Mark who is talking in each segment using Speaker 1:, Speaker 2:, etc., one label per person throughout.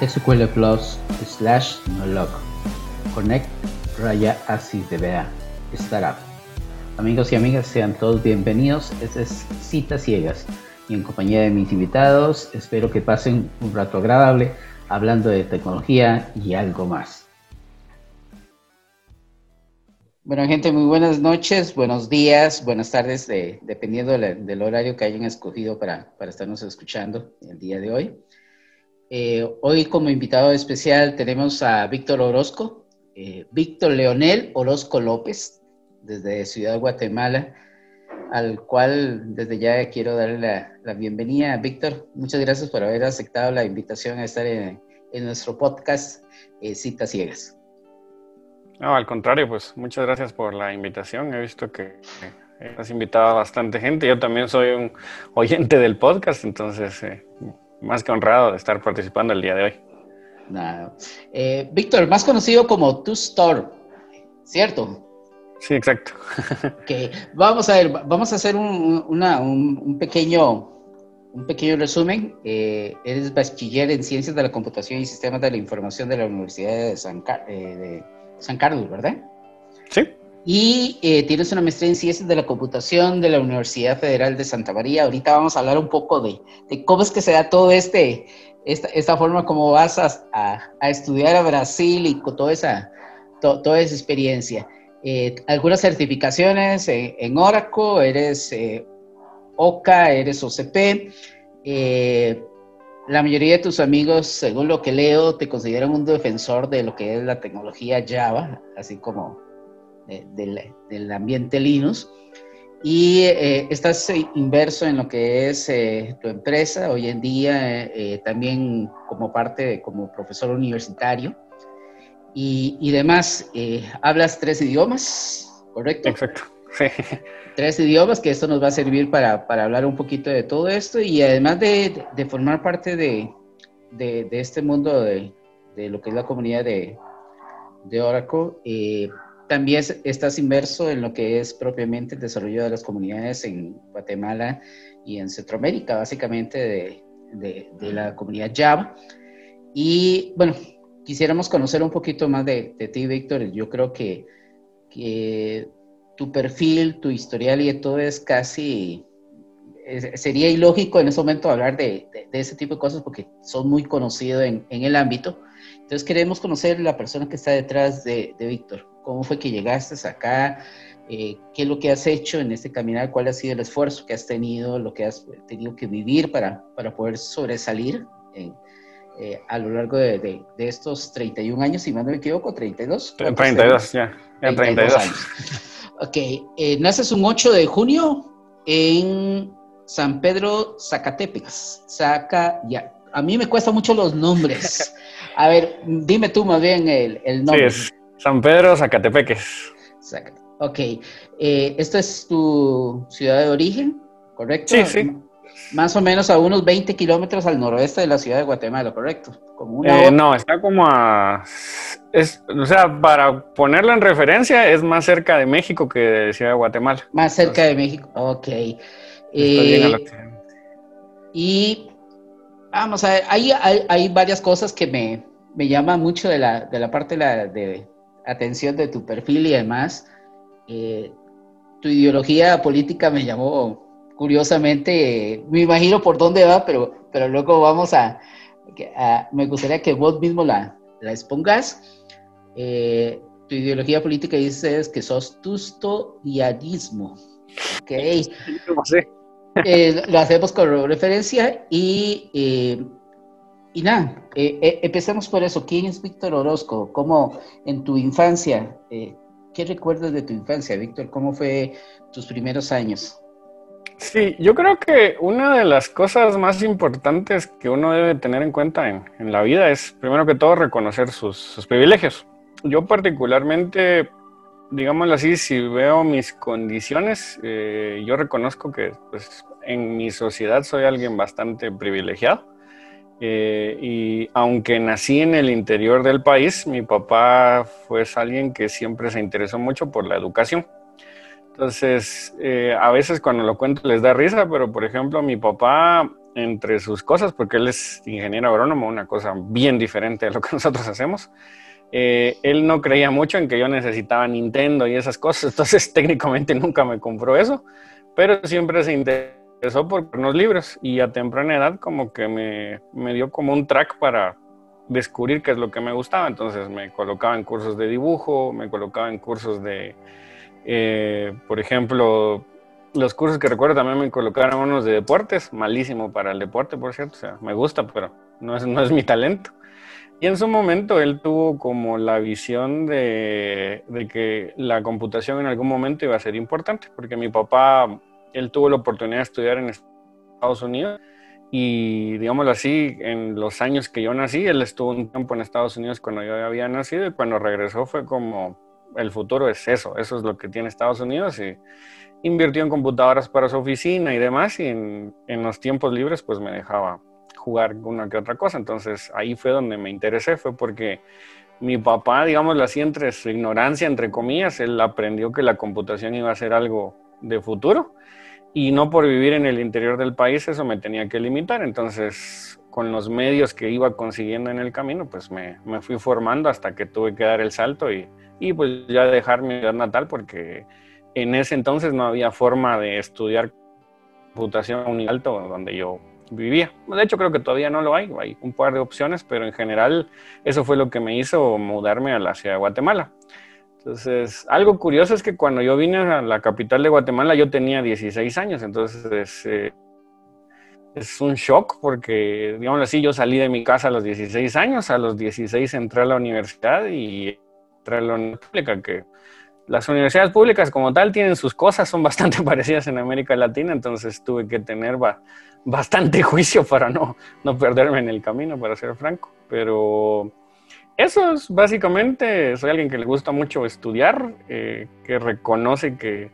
Speaker 1: SQL Plus slash nolog. Connect raya así vea startup. Amigos y amigas, sean todos bienvenidos. Este es Citas Ciegas y en compañía de mis invitados espero que pasen un rato agradable hablando de tecnología y algo más. Bueno, gente, muy buenas noches, buenos días, buenas tardes, dependiendo del horario que hayan escogido para, para estarnos escuchando el día de hoy. Eh, hoy como invitado especial tenemos a Víctor Orozco, eh, Víctor Leonel Orozco López, desde Ciudad Guatemala, al cual desde ya quiero darle la, bienvenida. Víctor, muchas gracias por haber aceptado la invitación a estar en, nuestro podcast eh, Citas Ciegas.
Speaker 2: No, al contrario, pues muchas gracias por la invitación. He visto que has invitado a bastante gente. Yo también soy un oyente del podcast, entonces más que honrado de estar participando el día de hoy.
Speaker 1: Nada. Eh, Víctor, más conocido como Two Store, ¿cierto?
Speaker 2: Sí, exacto.
Speaker 1: que vamos a ver, vamos a hacer un, una, un, pequeño, un pequeño resumen. Eh, eres bachiller en Ciencias de la Computación y Sistemas de la Información de la Universidad de San, eh, de San Carlos, ¿verdad?
Speaker 2: Sí.
Speaker 1: Y eh, tienes una maestría en Ciencias de la Computación de la Universidad Federal de Santa María. Ahorita vamos a hablar un poco de, cómo es que se da todo este, esta, esta forma, cómo vas a, a, estudiar a Brasil y toda esa, to, toda esa experiencia. Eh, algunas certificaciones en, en Oracle, eres eh, OCA, eres OCP. Eh, la mayoría de tus amigos, según lo que leo, te consideran un defensor de lo que es la tecnología Java, así como del, del, ambiente Linux. Y eh, estás inverso en lo que es eh, tu empresa hoy en día, eh, también como parte, de, como profesor universitario. Y, y demás, hablas tres idiomas, ¿correcto?
Speaker 2: Exacto, sí.
Speaker 1: Tres idiomas, que esto nos va a servir para, para hablar un poquito de todo esto y además de, de formar parte de, de, de, este mundo de, de lo que es la comunidad de, de Oracle también estás inmerso en lo que es propiamente el desarrollo de las comunidades en Guatemala y en Centroamérica, básicamente de, la comunidad Java. Y bueno, quisiéramos conocer un poquito más de, ti, Víctor. Yo creo que, que, tu perfil, tu historial y todo es casi... Sería ilógico en ese momento hablar de, ese tipo de cosas porque son muy conocidos en, en el ámbito. Entonces queremos conocer la persona que está detrás de, de Víctor cómo fue que llegaste acá, eh, qué es lo que has hecho en este caminar, cuál ha sido el esfuerzo que has tenido, lo que has tenido que vivir para, para poder sobresalir en, eh, a lo largo de, de, de, estos 31 años, si no me equivoco, 32.
Speaker 2: 32, ya, ya 32. 32 años.
Speaker 1: ok, eh, naces un 8 de junio en San Pedro, Zacatepec. Saca, ya. A mí me cuesta mucho los nombres. A ver, dime tú más bien el, el nombre.
Speaker 2: Sí, San Pedro, Zacatepeques.
Speaker 1: Ok. Eh, ¿Esta es tu ciudad de origen? ¿Correcto?
Speaker 2: Sí, sí.
Speaker 1: Más o menos a unos 20 kilómetros al noroeste de la ciudad de Guatemala, ¿correcto?
Speaker 2: Como una eh, no, está como a... Es, o sea, para ponerlo en referencia, es más cerca de México que de Ciudad de Guatemala.
Speaker 1: Más cerca Entonces, de México, ok. Eh, y vamos a ver, hay, hay, hay, varias cosas que me, me llaman mucho de la, de la parte de, la, de, atención de tu perfil y demás. Eh, tu ideología política me llamó curiosamente, eh, me imagino por dónde va, pero, pero luego vamos a, a me gustaría que vos mismo la, la expongas. Eh, tu ideología política dices que sos tustodianismo. Ok. Eh, lo hacemos con referencia y, nada, eh, eh, empecemos por eso. ¿Quién es Víctor Orozco? ¿Cómo en tu infancia? Eh, ¿Qué recuerdas de tu infancia, Víctor? ¿Cómo fue tus primeros años?
Speaker 2: Sí, yo creo que una de las cosas más importantes que uno debe tener en cuenta en, en la vida es, primero que todo, reconocer sus, sus privilegios. Yo particularmente, digámoslo así, si veo mis condiciones, eh, yo reconozco que pues, en mi sociedad soy alguien bastante privilegiado. Eh, y aunque nací en el interior del país, mi papá fue alguien que siempre se interesó mucho por la educación. Entonces, eh, a veces cuando lo cuento les da risa, pero por ejemplo, mi papá entre sus cosas, porque él es ingeniero agrónomo, una cosa bien diferente a lo que nosotros hacemos. Eh, él no creía mucho en que yo necesitaba Nintendo y esas cosas, entonces técnicamente nunca me compró eso, pero siempre se interesó por unos libros y a temprana edad como que me, me dio como un track para descubrir qué es lo que me gustaba, entonces me colocaba en cursos de dibujo, me colocaba en cursos de, eh, por ejemplo, los cursos que recuerdo también me colocaron unos de deportes, malísimo para el deporte, por cierto, o sea, me gusta, pero no es, no es mi talento. Y en su momento él tuvo como la visión de, de, que la computación en algún momento iba a ser importante, porque mi papá, él tuvo la oportunidad de estudiar en Estados Unidos y, digámoslo así, en los años que yo nací, él estuvo un tiempo en Estados Unidos cuando yo había nacido y cuando regresó fue como, el futuro es eso, eso es lo que tiene Estados Unidos y invirtió en computadoras para su oficina y demás y en, en los tiempos libres pues me dejaba jugar una que otra cosa. Entonces ahí fue donde me interesé, fue porque mi papá, digamos así, entre su ignorancia, entre comillas, él aprendió que la computación iba a ser algo de futuro y no por vivir en el interior del país eso me tenía que limitar. Entonces, con los medios que iba consiguiendo en el camino, pues me, me fui formando hasta que tuve que dar el salto y, y pues ya dejar mi ciudad natal porque en ese entonces no había forma de estudiar computación un alto donde yo vivía. De hecho, creo que todavía no lo hay, hay un par de opciones, pero en general eso fue lo que me hizo mudarme a la ciudad de Guatemala. Entonces, algo curioso es que cuando yo vine a la capital de Guatemala yo tenía 16 años, entonces eh, es un shock porque, digamos así, yo salí de mi casa a los 16 años, a los 16 entré a la universidad y entré a la universidad pública, que las universidades públicas como tal tienen sus cosas, son bastante parecidas en América Latina, entonces tuve que tener bastante juicio para no, no perderme en el camino, para ser franco. Pero eso es básicamente, soy alguien que le gusta mucho estudiar, eh, que reconoce que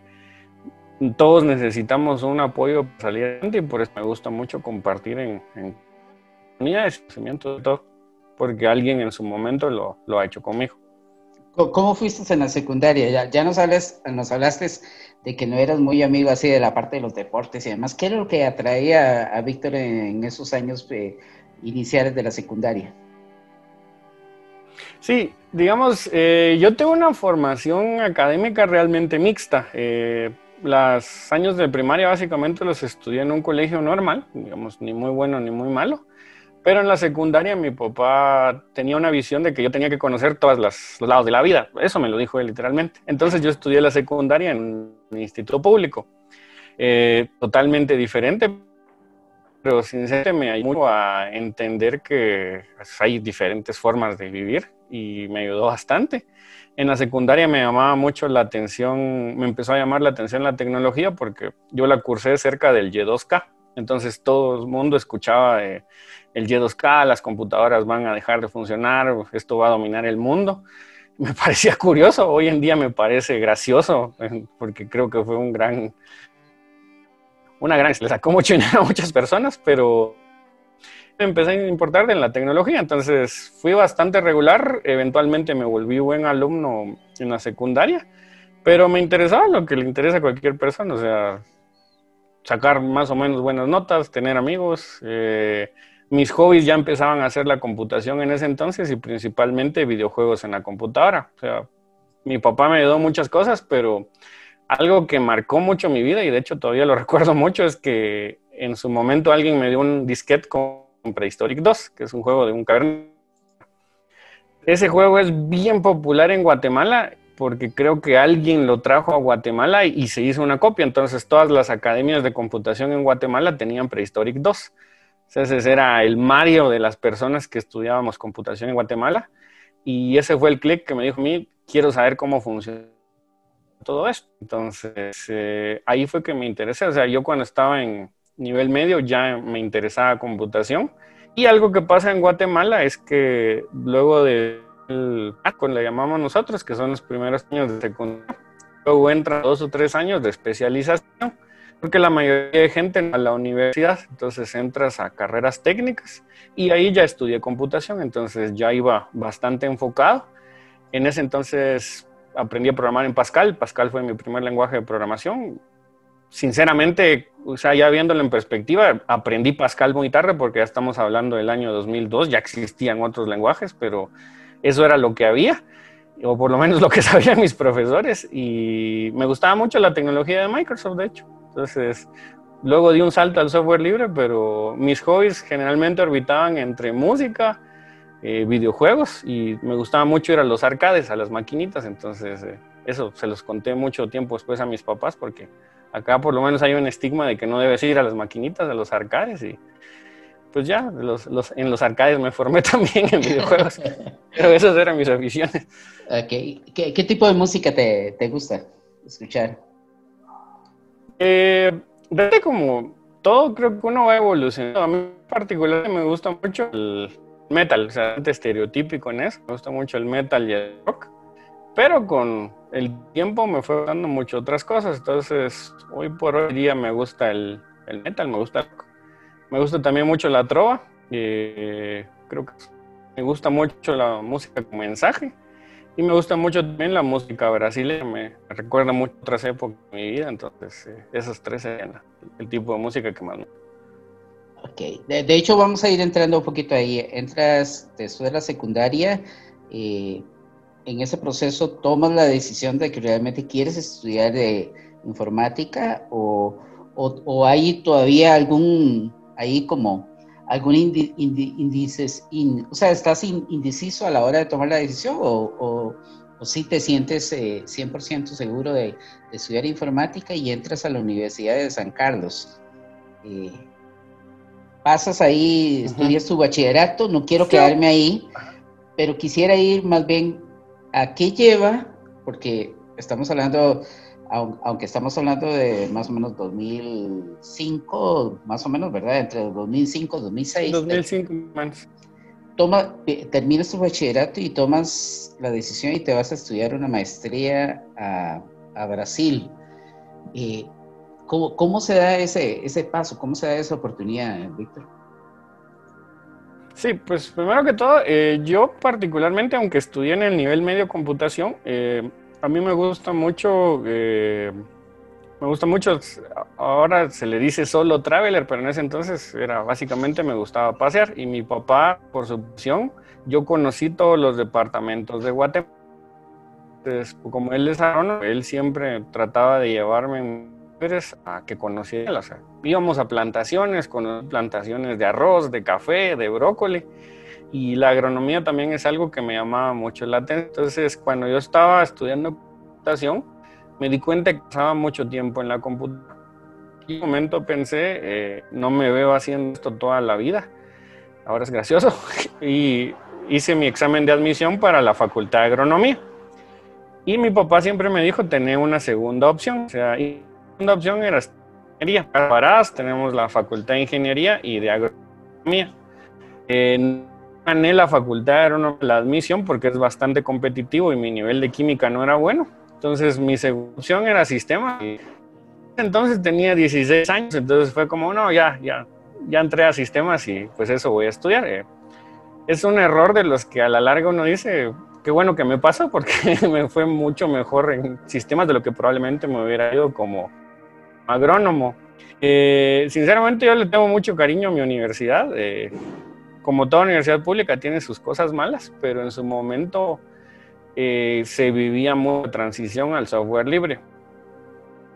Speaker 2: todos necesitamos un apoyo para salir adelante y por eso me gusta mucho compartir en, en comunidades, de todo, porque alguien en su momento lo, lo ha hecho conmigo.
Speaker 1: ¿Cómo fuiste en la secundaria? Ya, ya nos, nos hablaste de que no eras muy amigo así de la parte de los deportes y demás. ¿Qué era lo que atraía a Víctor en, esos años eh, iniciales de la secundaria?
Speaker 2: Sí, digamos, eh, yo tengo una formación académica realmente mixta. Eh, los años de primaria básicamente los estudié en un colegio normal, digamos, ni muy bueno ni muy malo. Pero en la secundaria mi papá tenía una visión de que yo tenía que conocer todos los lados de la vida. Eso me lo dijo él literalmente. Entonces yo estudié la secundaria en un instituto público. Eh, totalmente diferente, pero sinceramente me ayudó a entender que pues, hay diferentes formas de vivir y me ayudó bastante. En la secundaria me llamaba mucho la atención, me empezó a llamar la atención la tecnología porque yo la cursé cerca del Y2K. Entonces todo el mundo escuchaba de el Y2K, las computadoras van a dejar de funcionar, esto va a dominar el mundo. Me parecía curioso, hoy en día me parece gracioso, porque creo que fue un gran, una gran, le sacó mucho dinero a muchas personas, pero empecé a importar en la tecnología, entonces fui bastante regular, eventualmente me volví buen alumno en la secundaria, pero me interesaba lo que le interesa a cualquier persona, o sea, sacar más o menos buenas notas, tener amigos, eh, mis hobbies ya empezaban a hacer la computación en ese entonces y principalmente videojuegos en la computadora. O sea, mi papá me ayudó muchas cosas, pero algo que marcó mucho mi vida y de hecho todavía lo recuerdo mucho es que en su momento alguien me dio un disquete con Prehistoric 2, que es un juego de un caverna. Ese juego es bien popular en Guatemala porque creo que alguien lo trajo a Guatemala y se hizo una copia. Entonces todas las academias de computación en Guatemala tenían Prehistoric 2. Ese era el Mario de las personas que estudiábamos computación en Guatemala. Y ese fue el clic que me dijo a mí, quiero saber cómo funciona todo esto. Entonces, eh, ahí fue que me interesé. O sea, yo cuando estaba en nivel medio ya me interesaba computación. Y algo que pasa en Guatemala es que luego de el le llamamos nosotros, que son los primeros años de secundaria, luego entra dos o tres años de especialización porque la mayoría de gente a la universidad, entonces entras a carreras técnicas y ahí ya estudié computación, entonces ya iba bastante enfocado. En ese entonces aprendí a programar en Pascal, Pascal fue mi primer lenguaje de programación. sinceramente, o sea, ya viéndolo en perspectiva, aprendí Pascal muy tarde porque ya estamos hablando del año 2002, ya existían otros lenguajes, pero eso era lo que había, o por lo menos lo que sabían mis profesores, y me gustaba mucho la tecnología de Microsoft, de hecho. Entonces, luego di un salto al software libre, pero mis hobbies generalmente orbitaban entre música, eh, videojuegos, y me gustaba mucho ir a los arcades, a las maquinitas, entonces eh, eso se los conté mucho tiempo después a mis papás porque Acá por lo menos hay un estigma de que no debes ir a las maquinitas, a los arcades y pues ya, los, en los arcades me formé también en videojuegos. pero esas eran mis aficiones.
Speaker 1: Okay. ¿Qué, tipo de música te, gusta escuchar?
Speaker 2: Eh, como todo creo que uno va evolucionando. A mí particularmente me gusta mucho el metal, o sea, estereotípico en eso. Me gusta mucho el metal y el rock. Pero con el tiempo me fue dando mucho otras cosas. Entonces, hoy por hoy día me gusta el, metal, me gusta me gusta también mucho la trova. Eh, creo que me gusta mucho la música con mensaje. Y me gusta mucho también la música brasileña, me recuerda mucho otras épocas de mi vida, entonces eh, esos tres serían el tipo de música que más me
Speaker 1: Ok, de, de, hecho vamos a ir entrando un poquito ahí. Entras después de la secundaria, eh, en ese proceso tomas la decisión de que realmente quieres estudiar de informática o, o, hay todavía algún, ahí como algún índice, o sea, estás indeciso a la hora de tomar la decisión o, o, si te sientes 100% eh, seguro de, estudiar informática y entras a la Universidad de San Carlos. Eh, pasas ahí, estudias tu bachillerato, no quiero quedarme ahí, pero quisiera ir más bien ¿A qué lleva? Porque estamos hablando, aunque estamos hablando de más o menos 2005, más o menos, ¿verdad? Entre 2005 y 2006. 2005 más. Toma, terminas tu bachillerato y tomas la decisión y te vas a estudiar una maestría a, Brasil. Eh, ¿cómo, ¿Cómo se da ese, ese paso? ¿Cómo se da esa oportunidad, Víctor?
Speaker 2: Sí, pues primero que todo, eh, yo particularmente, aunque estudié en el nivel medio computación, eh, a mí me gusta mucho, eh, me gusta mucho, ahora se le dice solo traveler, pero en ese entonces era básicamente me gustaba pasear y mi papá, por su opción, yo conocí todos los departamentos de Guatemala. Entonces, como él es agrónomo, él siempre trataba de llevarme a que conociera. O sea, íbamos a plantaciones, con plantaciones de arroz, de café, de brócoli. Y la agronomía también es algo que me llamaba mucho la atención. Entonces, cuando yo estaba estudiando computación, me di cuenta que pasaba mucho tiempo en la computadora. En un momento pensé, eh, no me veo haciendo esto toda la vida. Ahora es gracioso. y hice mi examen de admisión para la Facultad de Agronomía. Y mi papá siempre me dijo tener una segunda opción. O sea, segunda opción era ingeniería. Paradas tenemos la Facultad de Ingeniería y de Agronomía. Eh, gané la facultad, era la admisión porque es bastante competitivo y mi nivel de química no era bueno. Entonces mi segunda opción era sistema. Entonces tenía 16 años, entonces fue como, no, ya, ya, ya entré a sistemas y pues eso voy a estudiar. Eh, es un error de los que a la larga uno dice, qué bueno que me pasó porque me fue mucho mejor en sistemas de lo que probablemente me hubiera ido como agrónomo. Eh, sinceramente yo le tengo mucho cariño a mi universidad. Eh, como toda universidad pública tiene sus cosas malas, pero en su momento eh, se vivía mucha transición al software libre.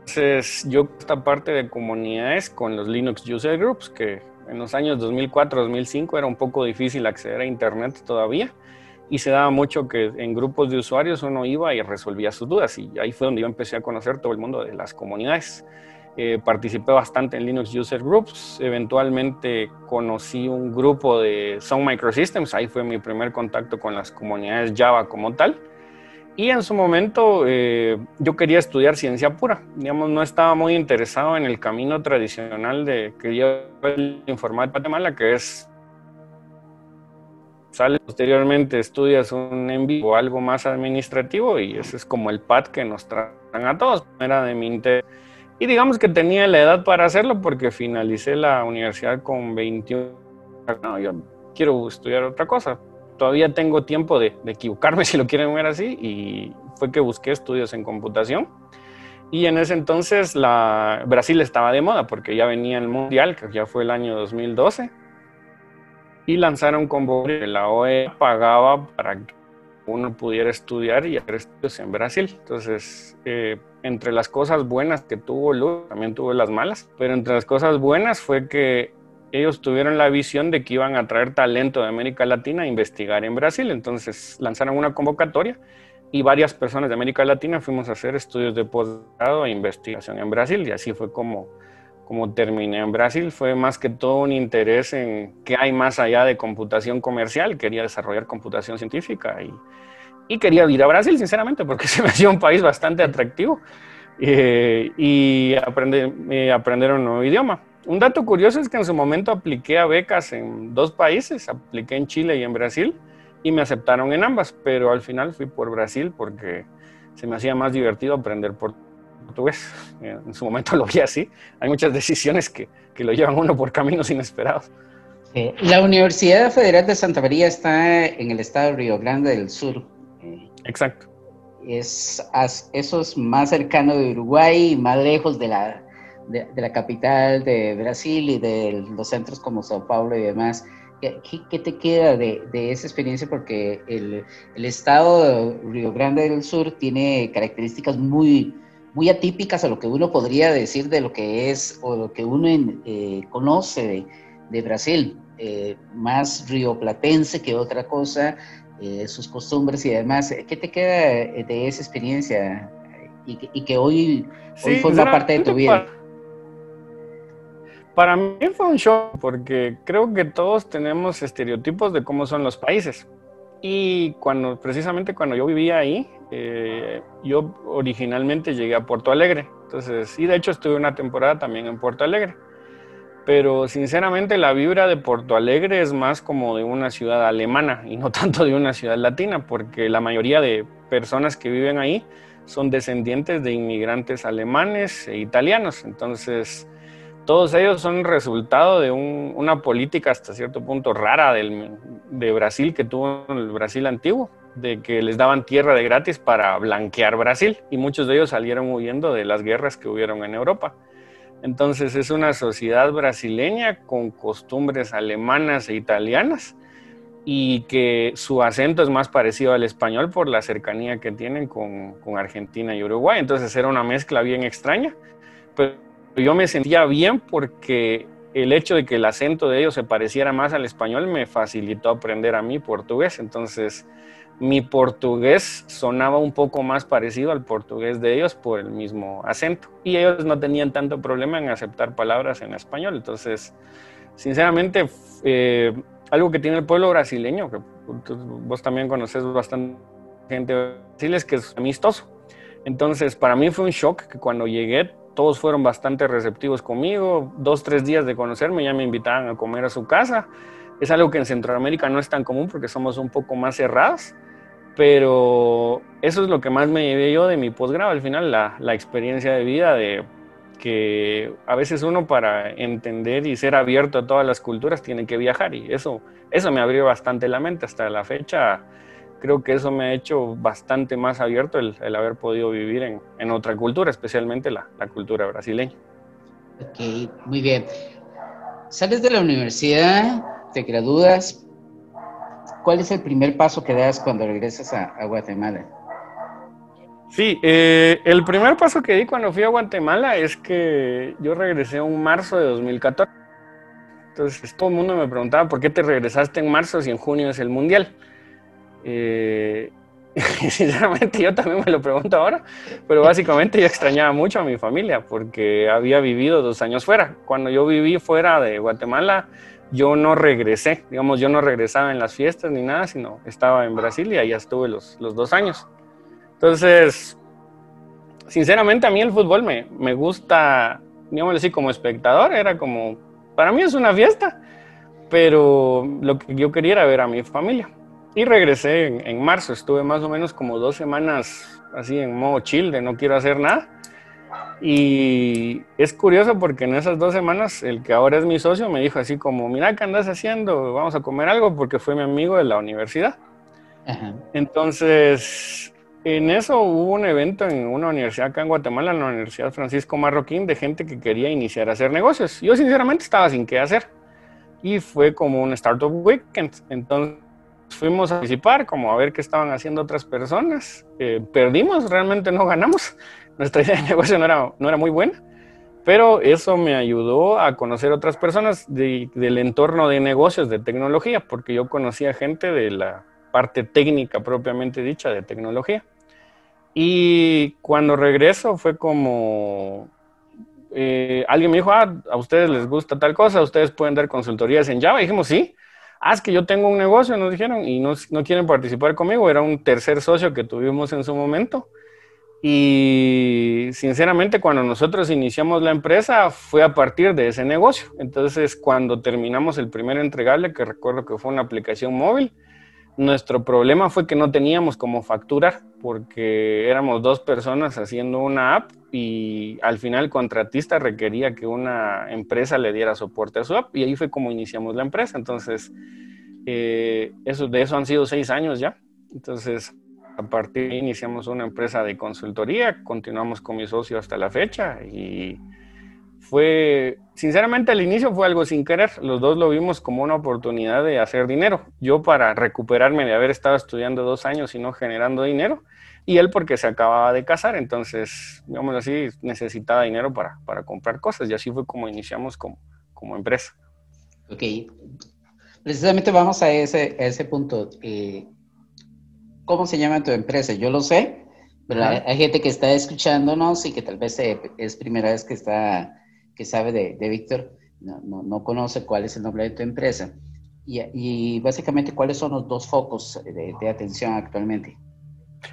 Speaker 2: Entonces yo esta parte de comunidades con los Linux User Groups, que en los años 2004-2005 era un poco difícil acceder a Internet todavía y se daba mucho que en grupos de usuarios uno iba y resolvía sus dudas y ahí fue donde yo empecé a conocer todo el mundo de las comunidades. Eh, participé bastante en Linux User Groups, eventualmente conocí un grupo de Sun Microsystems, ahí fue mi primer contacto con las comunidades Java como tal. Y en su momento eh, yo quería estudiar ciencia pura, digamos, no estaba muy interesado en el camino tradicional de que lleva el informática Guatemala, que es sales posteriormente, estudias un envío o algo más administrativo y ese es como el pad que nos traen a todos, era de mi interés y digamos que tenía la edad para hacerlo porque finalicé la universidad con 21. No, yo quiero estudiar otra cosa. Todavía tengo tiempo de, equivocarme si lo quieren ver así y fue que busqué estudios en computación. Y en ese entonces la, Brasil estaba de moda porque ya venía el Mundial, que ya fue el año 2012, y lanzaron convocatoria. La OEA pagaba para que uno pudiera estudiar y hacer estudios en Brasil. Entonces, eh, entre las cosas buenas que tuvo Lula, también tuvo las malas, pero entre las cosas buenas fue que ellos tuvieron la visión de que iban a traer talento de América Latina a investigar en Brasil. Entonces lanzaron una convocatoria y varias personas de América Latina fuimos a hacer estudios de posgrado e investigación en Brasil y así fue como, como terminé en Brasil. Fue más que todo un interés en qué hay más allá de computación comercial. Quería desarrollar computación científica y, y quería ir a Brasil, sinceramente, porque se me hacía un país bastante atractivo eh, y aprender, eh, aprender un nuevo idioma. Un dato curioso es que en su momento apliqué a becas en dos países, apliqué en Chile y en Brasil, y me aceptaron en ambas, pero al final fui por Brasil porque se me hacía más divertido aprender portugués. En su momento lo vi así. Hay muchas decisiones que, que lo llevan uno por caminos inesperados.
Speaker 1: la Universidad Federal de Santa María está en el estado de Río Grande del Sur.
Speaker 2: Exacto.
Speaker 1: Es, eso es más cercano de Uruguay y más lejos de la, de, la capital de Brasil y de los centros como Sao Paulo y demás. ¿Qué, te queda de, de, esa experiencia? Porque el, el, estado de Río Grande del Sur tiene características muy, muy atípicas a lo que uno podría decir de lo que es o lo que uno eh, conoce de, de Brasil, eh, más rioplatense que otra cosa, eh, sus costumbres y demás. ¿Qué te queda de esa experiencia y que, y que hoy, hoy forma parte de tu vida?
Speaker 2: Para mí fue un shock porque creo que todos tenemos estereotipos de cómo son los países. Y cuando, precisamente cuando yo vivía ahí, eh, yo originalmente llegué a Puerto Alegre. Entonces, y de hecho estuve una temporada también en Puerto Alegre. Pero sinceramente la vibra de Puerto Alegre es más como de una ciudad alemana y no tanto de una ciudad latina, porque la mayoría de personas que viven ahí son descendientes de inmigrantes alemanes e italianos. Entonces, todos ellos son resultado de una política hasta cierto punto rara de Brasil que tuvo el Brasil antiguo, de que les daban tierra de gratis para blanquear Brasil y muchos de ellos salieron huyendo de las guerras que hubieron en Europa. Entonces es una sociedad brasileña con costumbres alemanas e italianas y que su acento es más parecido al español por la cercanía que tienen con, Argentina y Uruguay. Entonces era una mezcla bien extraña. Pero yo me sentía bien porque el hecho de que el acento de ellos se pareciera más al español me facilitó aprender a mí portugués. Entonces, mi portugués sonaba un poco más parecido al portugués de ellos por el mismo acento. Y ellos no tenían tanto problema en aceptar palabras en español. Entonces, sinceramente, eh, algo que tiene el pueblo brasileño, que vos también conoces bastante gente de Brasil, es que es amistoso. Entonces, para mí fue un shock que cuando llegué todos fueron bastante receptivos conmigo. Dos, tres días de conocerme ya me invitaban a comer a su casa. Es algo que en Centroamérica no es tan común porque somos un poco más cerrados, pero eso es lo que más me llevé yo de mi posgrado. Al final, la, la experiencia de vida de que a veces uno para entender y ser abierto a todas las culturas tiene que viajar y eso, eso me abrió bastante la mente hasta la fecha creo que eso me ha hecho bastante más abierto el, haber podido vivir en, en otra cultura, especialmente la, la, cultura brasileña.
Speaker 1: Ok, muy bien. Sales de la universidad, te gradúas. ¿Cuál es el primer paso que das cuando regresas a, a Guatemala?
Speaker 2: Sí, eh, el primer paso que di cuando fui a Guatemala es que yo regresé en marzo de 2014. Entonces todo el mundo me preguntaba por qué te regresaste en marzo si en junio es el mundial. Eh, sinceramente yo también me lo pregunto ahora, pero básicamente yo extrañaba mucho a mi familia porque había vivido dos años fuera. Cuando yo viví fuera de Guatemala, yo no regresé, digamos, yo no regresaba en las fiestas ni nada, sino estaba en Brasil y allá estuve los, los dos años. Entonces, sinceramente a mí el fútbol me, me gusta, digamos así, como espectador, era como, para mí es una fiesta, pero lo que yo quería era ver a mi familia. Y regresé en, marzo, estuve más o menos como dos semanas así en modo chill, de no quiero hacer nada. Y es curioso porque en esas dos semanas el que ahora es mi socio me dijo así como, mira, ¿qué andas haciendo? Vamos a comer algo porque fue mi amigo de la universidad. Entonces, en eso hubo un evento en una universidad acá en Guatemala, en la Universidad Francisco Marroquín, de gente que quería iniciar a hacer negocios. Yo sinceramente estaba sin qué hacer. Y fue como un Startup Weekend. Entonces fuimos a participar, como a ver qué estaban haciendo otras personas. Eh, perdimos, realmente no ganamos. Nuestra idea de negocio no era, no era muy buena. Pero eso me ayudó a conocer otras personas del entorno de negocios, de tecnología, porque yo conocía gente de la parte técnica propiamente dicha de tecnología. Y cuando regreso fue como, eh, alguien me dijo, ah, a ustedes les gusta tal cosa, ustedes pueden dar consultorías en Java. Y dijimos, sí. Ah, es que yo tengo un negocio, nos dijeron, y no, no quieren participar conmigo. Era un tercer socio que tuvimos en su momento. Y sinceramente, cuando nosotros iniciamos la empresa, fue a partir de ese negocio. Entonces, cuando terminamos el primer entregable, que recuerdo que fue una aplicación móvil, nuestro problema fue que no teníamos cómo facturar porque éramos dos personas haciendo una app y al final el contratista requería que una empresa le diera soporte a su app y ahí fue como iniciamos la empresa. Entonces, eh, eso, de eso han sido seis años ya. Entonces, a partir de iniciamos una empresa de consultoría, continuamos con mi socio hasta la fecha y fue, sinceramente al inicio fue algo sin querer, los dos lo vimos como una oportunidad de hacer dinero, yo para recuperarme de haber estado estudiando dos años y no generando dinero, y él porque se acababa de casar, entonces, digamos así, necesitaba dinero para, para comprar cosas, y así fue como iniciamos como, como empresa.
Speaker 1: Ok, precisamente vamos a ese, ese punto. Eh, ¿Cómo se llama tu empresa? Yo lo sé, pero hay, gente que está escuchándonos y que tal vez es primera vez que está que sabe de, de Víctor no, no, conoce cuál es el nombre de tu empresa. Y, y básicamente, ¿cuáles son los dos focos de, de, atención actualmente?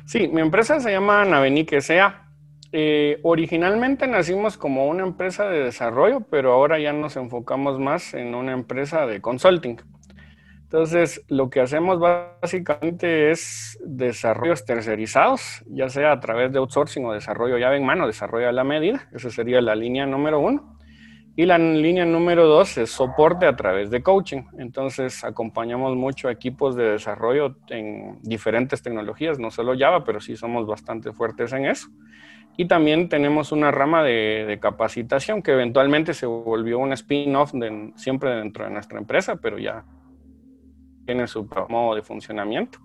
Speaker 2: Sí, mi empresa se llama Navenic S.A. Eh, originalmente nacimos como una empresa de desarrollo, pero ahora ya nos enfocamos más en una empresa de consulting. Entonces, lo que hacemos básicamente es desarrollos tercerizados, ya sea a través de outsourcing o desarrollo llave en mano, desarrollo a la medida. Esa sería la línea número uno. Y la línea número dos es soporte a través de coaching. Entonces, acompañamos mucho a equipos de desarrollo en diferentes tecnologías, no solo Java, pero sí somos bastante fuertes en eso. Y también tenemos una rama de, capacitación que eventualmente se volvió un spin-off siempre dentro de nuestra empresa, pero ya tiene su modo de funcionamiento.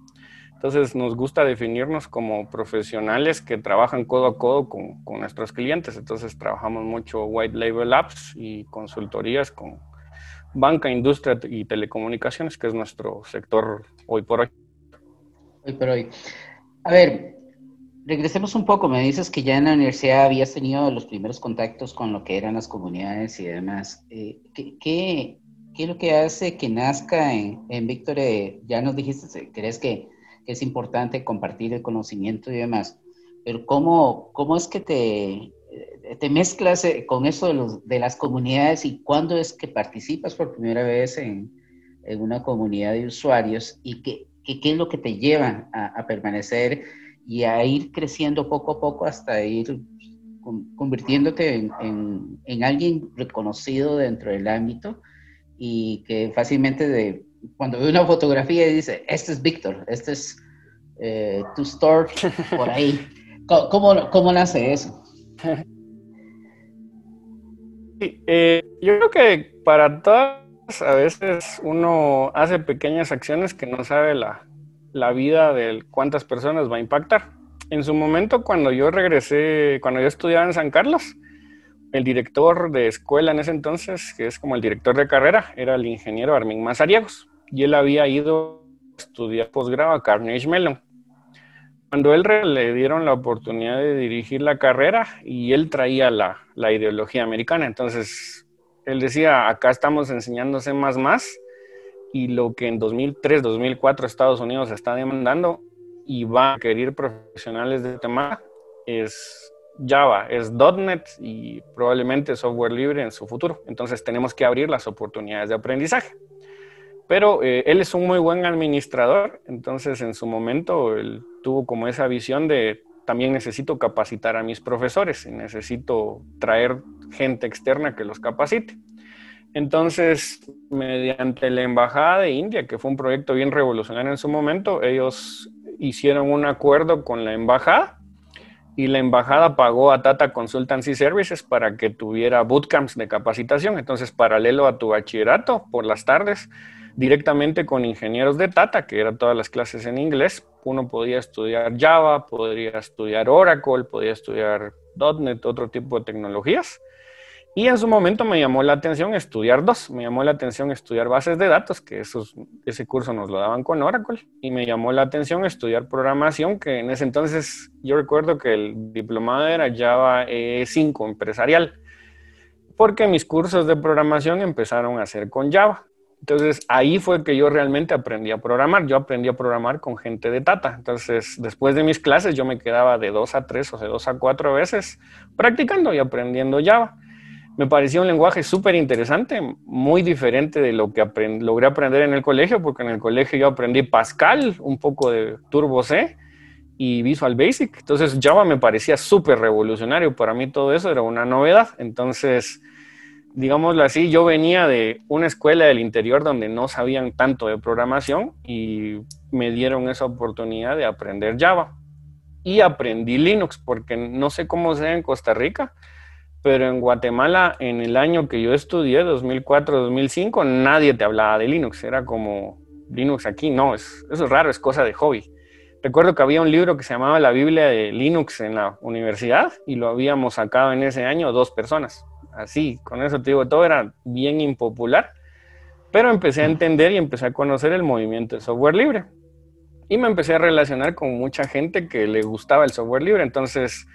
Speaker 2: Entonces nos gusta definirnos como profesionales que trabajan codo a codo con, con, nuestros clientes. Entonces trabajamos mucho white label apps y consultorías con banca, industria y telecomunicaciones, que es nuestro sector hoy por hoy.
Speaker 1: Hoy por hoy. A ver, regresemos un poco. Me dices que ya en la universidad habías tenido los primeros contactos con lo que eran las comunidades y demás. Eh, ¿qué, qué, ¿Qué es lo que hace que nazca en, en Víctor? Eh, ya nos dijiste, crees que, que, es importante compartir el conocimiento y demás, pero ¿cómo, cómo es que te, eh, te mezclas eh, con eso de, los, de, las comunidades y cuándo es que participas por primera vez en, en una comunidad de usuarios y qué, qué, es lo que te lleva a, a, permanecer y a ir creciendo poco a poco hasta ir convirtiéndote en, en, en alguien reconocido dentro del ámbito? Y que fácilmente de, cuando ve una fotografía dice, este es Víctor, este es eh, tu store por ahí. ¿Cómo, cómo, nace eso?
Speaker 2: Eh, yo creo que para todas, a veces uno hace pequeñas acciones que no sabe la, la vida de cuántas personas va a impactar. En su momento, cuando yo regresé, cuando yo estudiaba en San Carlos, el director de escuela en ese entonces, que es como el director de carrera, era el ingeniero Armin Mazariegos, y él había ido a estudiar posgrado a Carnegie Mellon. Cuando él le dieron la oportunidad de dirigir la carrera y él traía la, la ideología americana, entonces él decía, acá estamos enseñándose más más y lo que en 2003, 2004 Estados Unidos está demandando y va a requerir profesionales de tema es Java, es .NET y probablemente software libre en su futuro. Entonces tenemos que abrir las oportunidades de aprendizaje. Pero eh, él es un muy buen administrador, entonces en su momento él tuvo como esa visión de también necesito capacitar a mis profesores y necesito traer gente externa que los capacite. Entonces, mediante la Embajada de India, que fue un proyecto bien revolucionario en su momento, ellos hicieron un acuerdo con la embajada y la embajada pagó a Tata Consultancy Services para que tuviera bootcamps de capacitación. Entonces, paralelo a tu bachillerato, por las tardes, directamente con ingenieros de Tata, que eran todas las clases en inglés, uno podía estudiar Java, podría estudiar Oracle, podía estudiar .NET, otro tipo de tecnologías. Y en su momento me llamó la atención estudiar dos. Me llamó la atención estudiar bases de datos, que esos, ese curso nos lo daban con Oracle. Y me llamó la atención estudiar programación, que en ese entonces yo recuerdo que el diplomado era Java 5 empresarial, porque mis cursos de programación empezaron a ser con Java. Entonces ahí fue que yo realmente aprendí a programar. Yo aprendí a programar con gente de Tata. Entonces después de mis clases yo me quedaba de dos a tres o de dos a cuatro veces practicando y aprendiendo Java. Me pareció un lenguaje súper interesante, muy diferente de lo que logré aprender en el colegio, porque en el colegio yo aprendí Pascal, un poco de Turbo C y Visual Basic. Entonces Java me parecía súper revolucionario. Para mí todo eso era una novedad. Entonces digámoslo así, yo venía de una escuela del interior donde no sabían tanto de programación y me dieron esa oportunidad de aprender Java. Y aprendí Linux, porque no sé cómo sea en Costa Rica, pero en Guatemala, en el año que yo estudié, 2004-2005, nadie te hablaba de Linux. Era como Linux aquí, no, es, eso es raro, es cosa de hobby. Recuerdo que había un libro que se llamaba La Biblia de Linux en la universidad y lo habíamos sacado en ese año dos personas así, con eso te digo, todo era bien impopular, pero empecé a entender y empecé a conocer el movimiento de software libre. Y me empecé a relacionar con mucha gente que le gustaba el software libre. Entonces,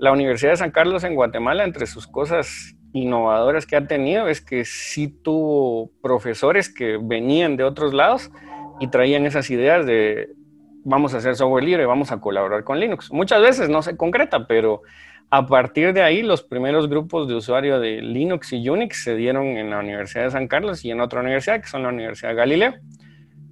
Speaker 2: la Universidad de San Carlos en Guatemala, entre sus cosas innovadoras que ha tenido, es que sí tuvo profesores que venían de otros lados y traían esas ideas de vamos a hacer software libre, vamos a colaborar con Linux. Muchas veces no se concreta, pero a partir de ahí, los primeros grupos de usuario de Linux y Unix se dieron en la Universidad de San Carlos y en otra universidad, que son la Universidad de Galileo.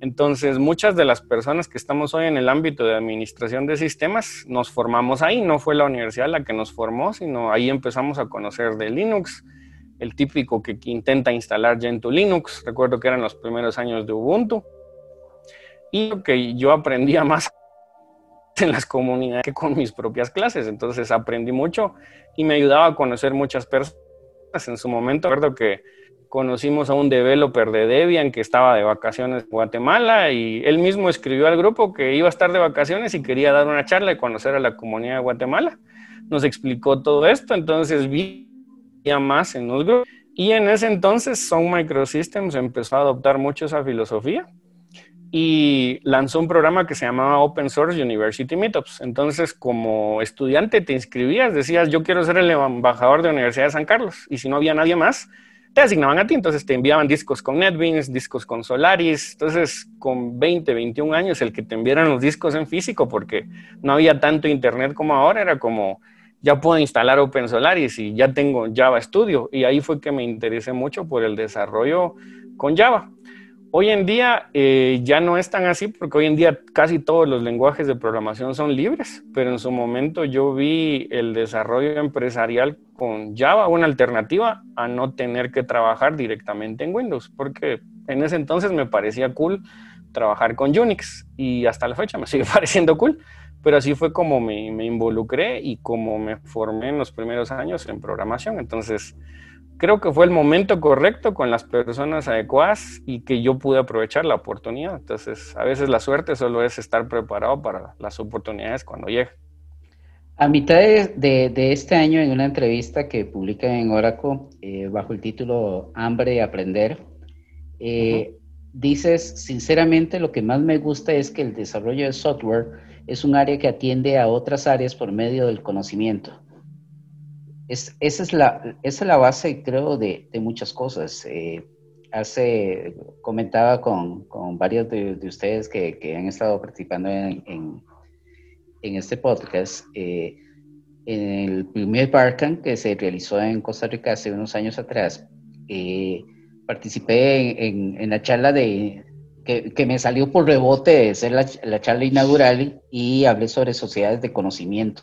Speaker 2: Entonces, muchas de las personas que estamos hoy en el ámbito de administración de sistemas nos formamos ahí. No fue la universidad la que nos formó, sino ahí empezamos a conocer de Linux, el típico que intenta instalar Gentoo Linux. Recuerdo que eran los primeros años de Ubuntu. Y lo que yo aprendía más en las comunidades que con mis propias clases. Entonces aprendí mucho y me ayudaba a conocer muchas personas. En su momento, recuerdo que conocimos a un developer de Debian que estaba de vacaciones en Guatemala y él mismo escribió al grupo que iba a estar de vacaciones y quería dar una charla y conocer a la comunidad de Guatemala. Nos explicó todo esto, entonces vi más en los grupos. Y en ese entonces Sun Microsystems empezó a adoptar mucho esa filosofía y lanzó un programa que se llamaba Open Source University Meetups. Entonces, como estudiante te inscribías, decías, yo quiero ser el embajador de la Universidad de San Carlos. Y si no había nadie más, te asignaban a ti. Entonces te enviaban discos con NetBeans, discos con Solaris. Entonces, con 20, 21 años, el que te enviaran los discos en físico, porque no había tanto internet como ahora, era como, ya puedo instalar Open Solaris y ya tengo Java Studio. Y ahí fue que me interesé mucho por el desarrollo con Java. Hoy en día eh, ya no es tan así porque hoy en día casi todos los lenguajes de programación son libres, pero en su momento yo vi el desarrollo empresarial con Java, una alternativa a no tener que trabajar directamente en Windows, porque en ese entonces me parecía cool trabajar con Unix y hasta la fecha me sigue pareciendo cool, pero así fue como me, me involucré y como me formé en los primeros años en programación. Entonces, creo que fue el momento correcto con las personas adecuadas y que yo pude aprovechar la oportunidad. Entonces, a veces la suerte solo es estar preparado para las oportunidades cuando lleguen.
Speaker 1: A mitad de, este año, en una entrevista que publica en Oracle eh, bajo el título Hambre de Aprender, eh, dices, sinceramente, lo que más me gusta es que el desarrollo de software es un área que atiende a otras áreas por medio del conocimiento esa, es la, es la base, creo, de, muchas cosas. Eh, hace, comentaba con, varios de, ustedes que, han estado participando en, este podcast. Eh, en el primer Barcan que se realizó en Costa Rica hace unos años atrás, eh, participé en, la charla de, que, me salió por rebote de ser la, la, charla inaugural y hablé sobre sociedades de conocimiento,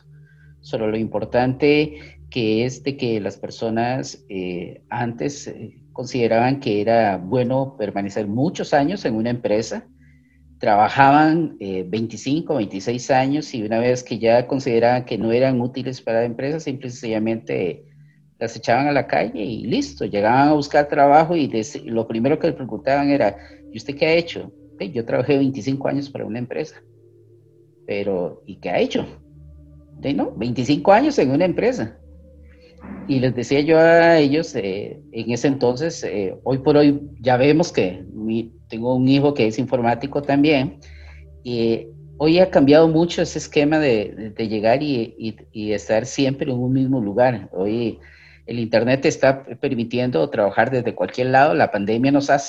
Speaker 1: sobre lo importante que es de que las personas eh, antes eh, consideraban que era bueno permanecer muchos años en una empresa, trabajaban 25, 26 años y una vez que ya consideraban que no eran útiles para la empresa, simple y sencillamente las echaban a la calle y listo, llegaban a buscar trabajo y lo primero que les preguntaban era, ¿y usted qué ha hecho? yo trabajé 25 años para una empresa, pero ¿y qué ha hecho? no, 25 años en una empresa. Y les decía yo a ellos, eh, en ese entonces, eh, hoy por hoy ya vemos que tengo un hijo que es informático también, y hoy ha cambiado mucho ese esquema de, llegar y, y, estar siempre en un mismo lugar. Hoy el Internet está permitiendo trabajar desde cualquier lado. La pandemia nos ha,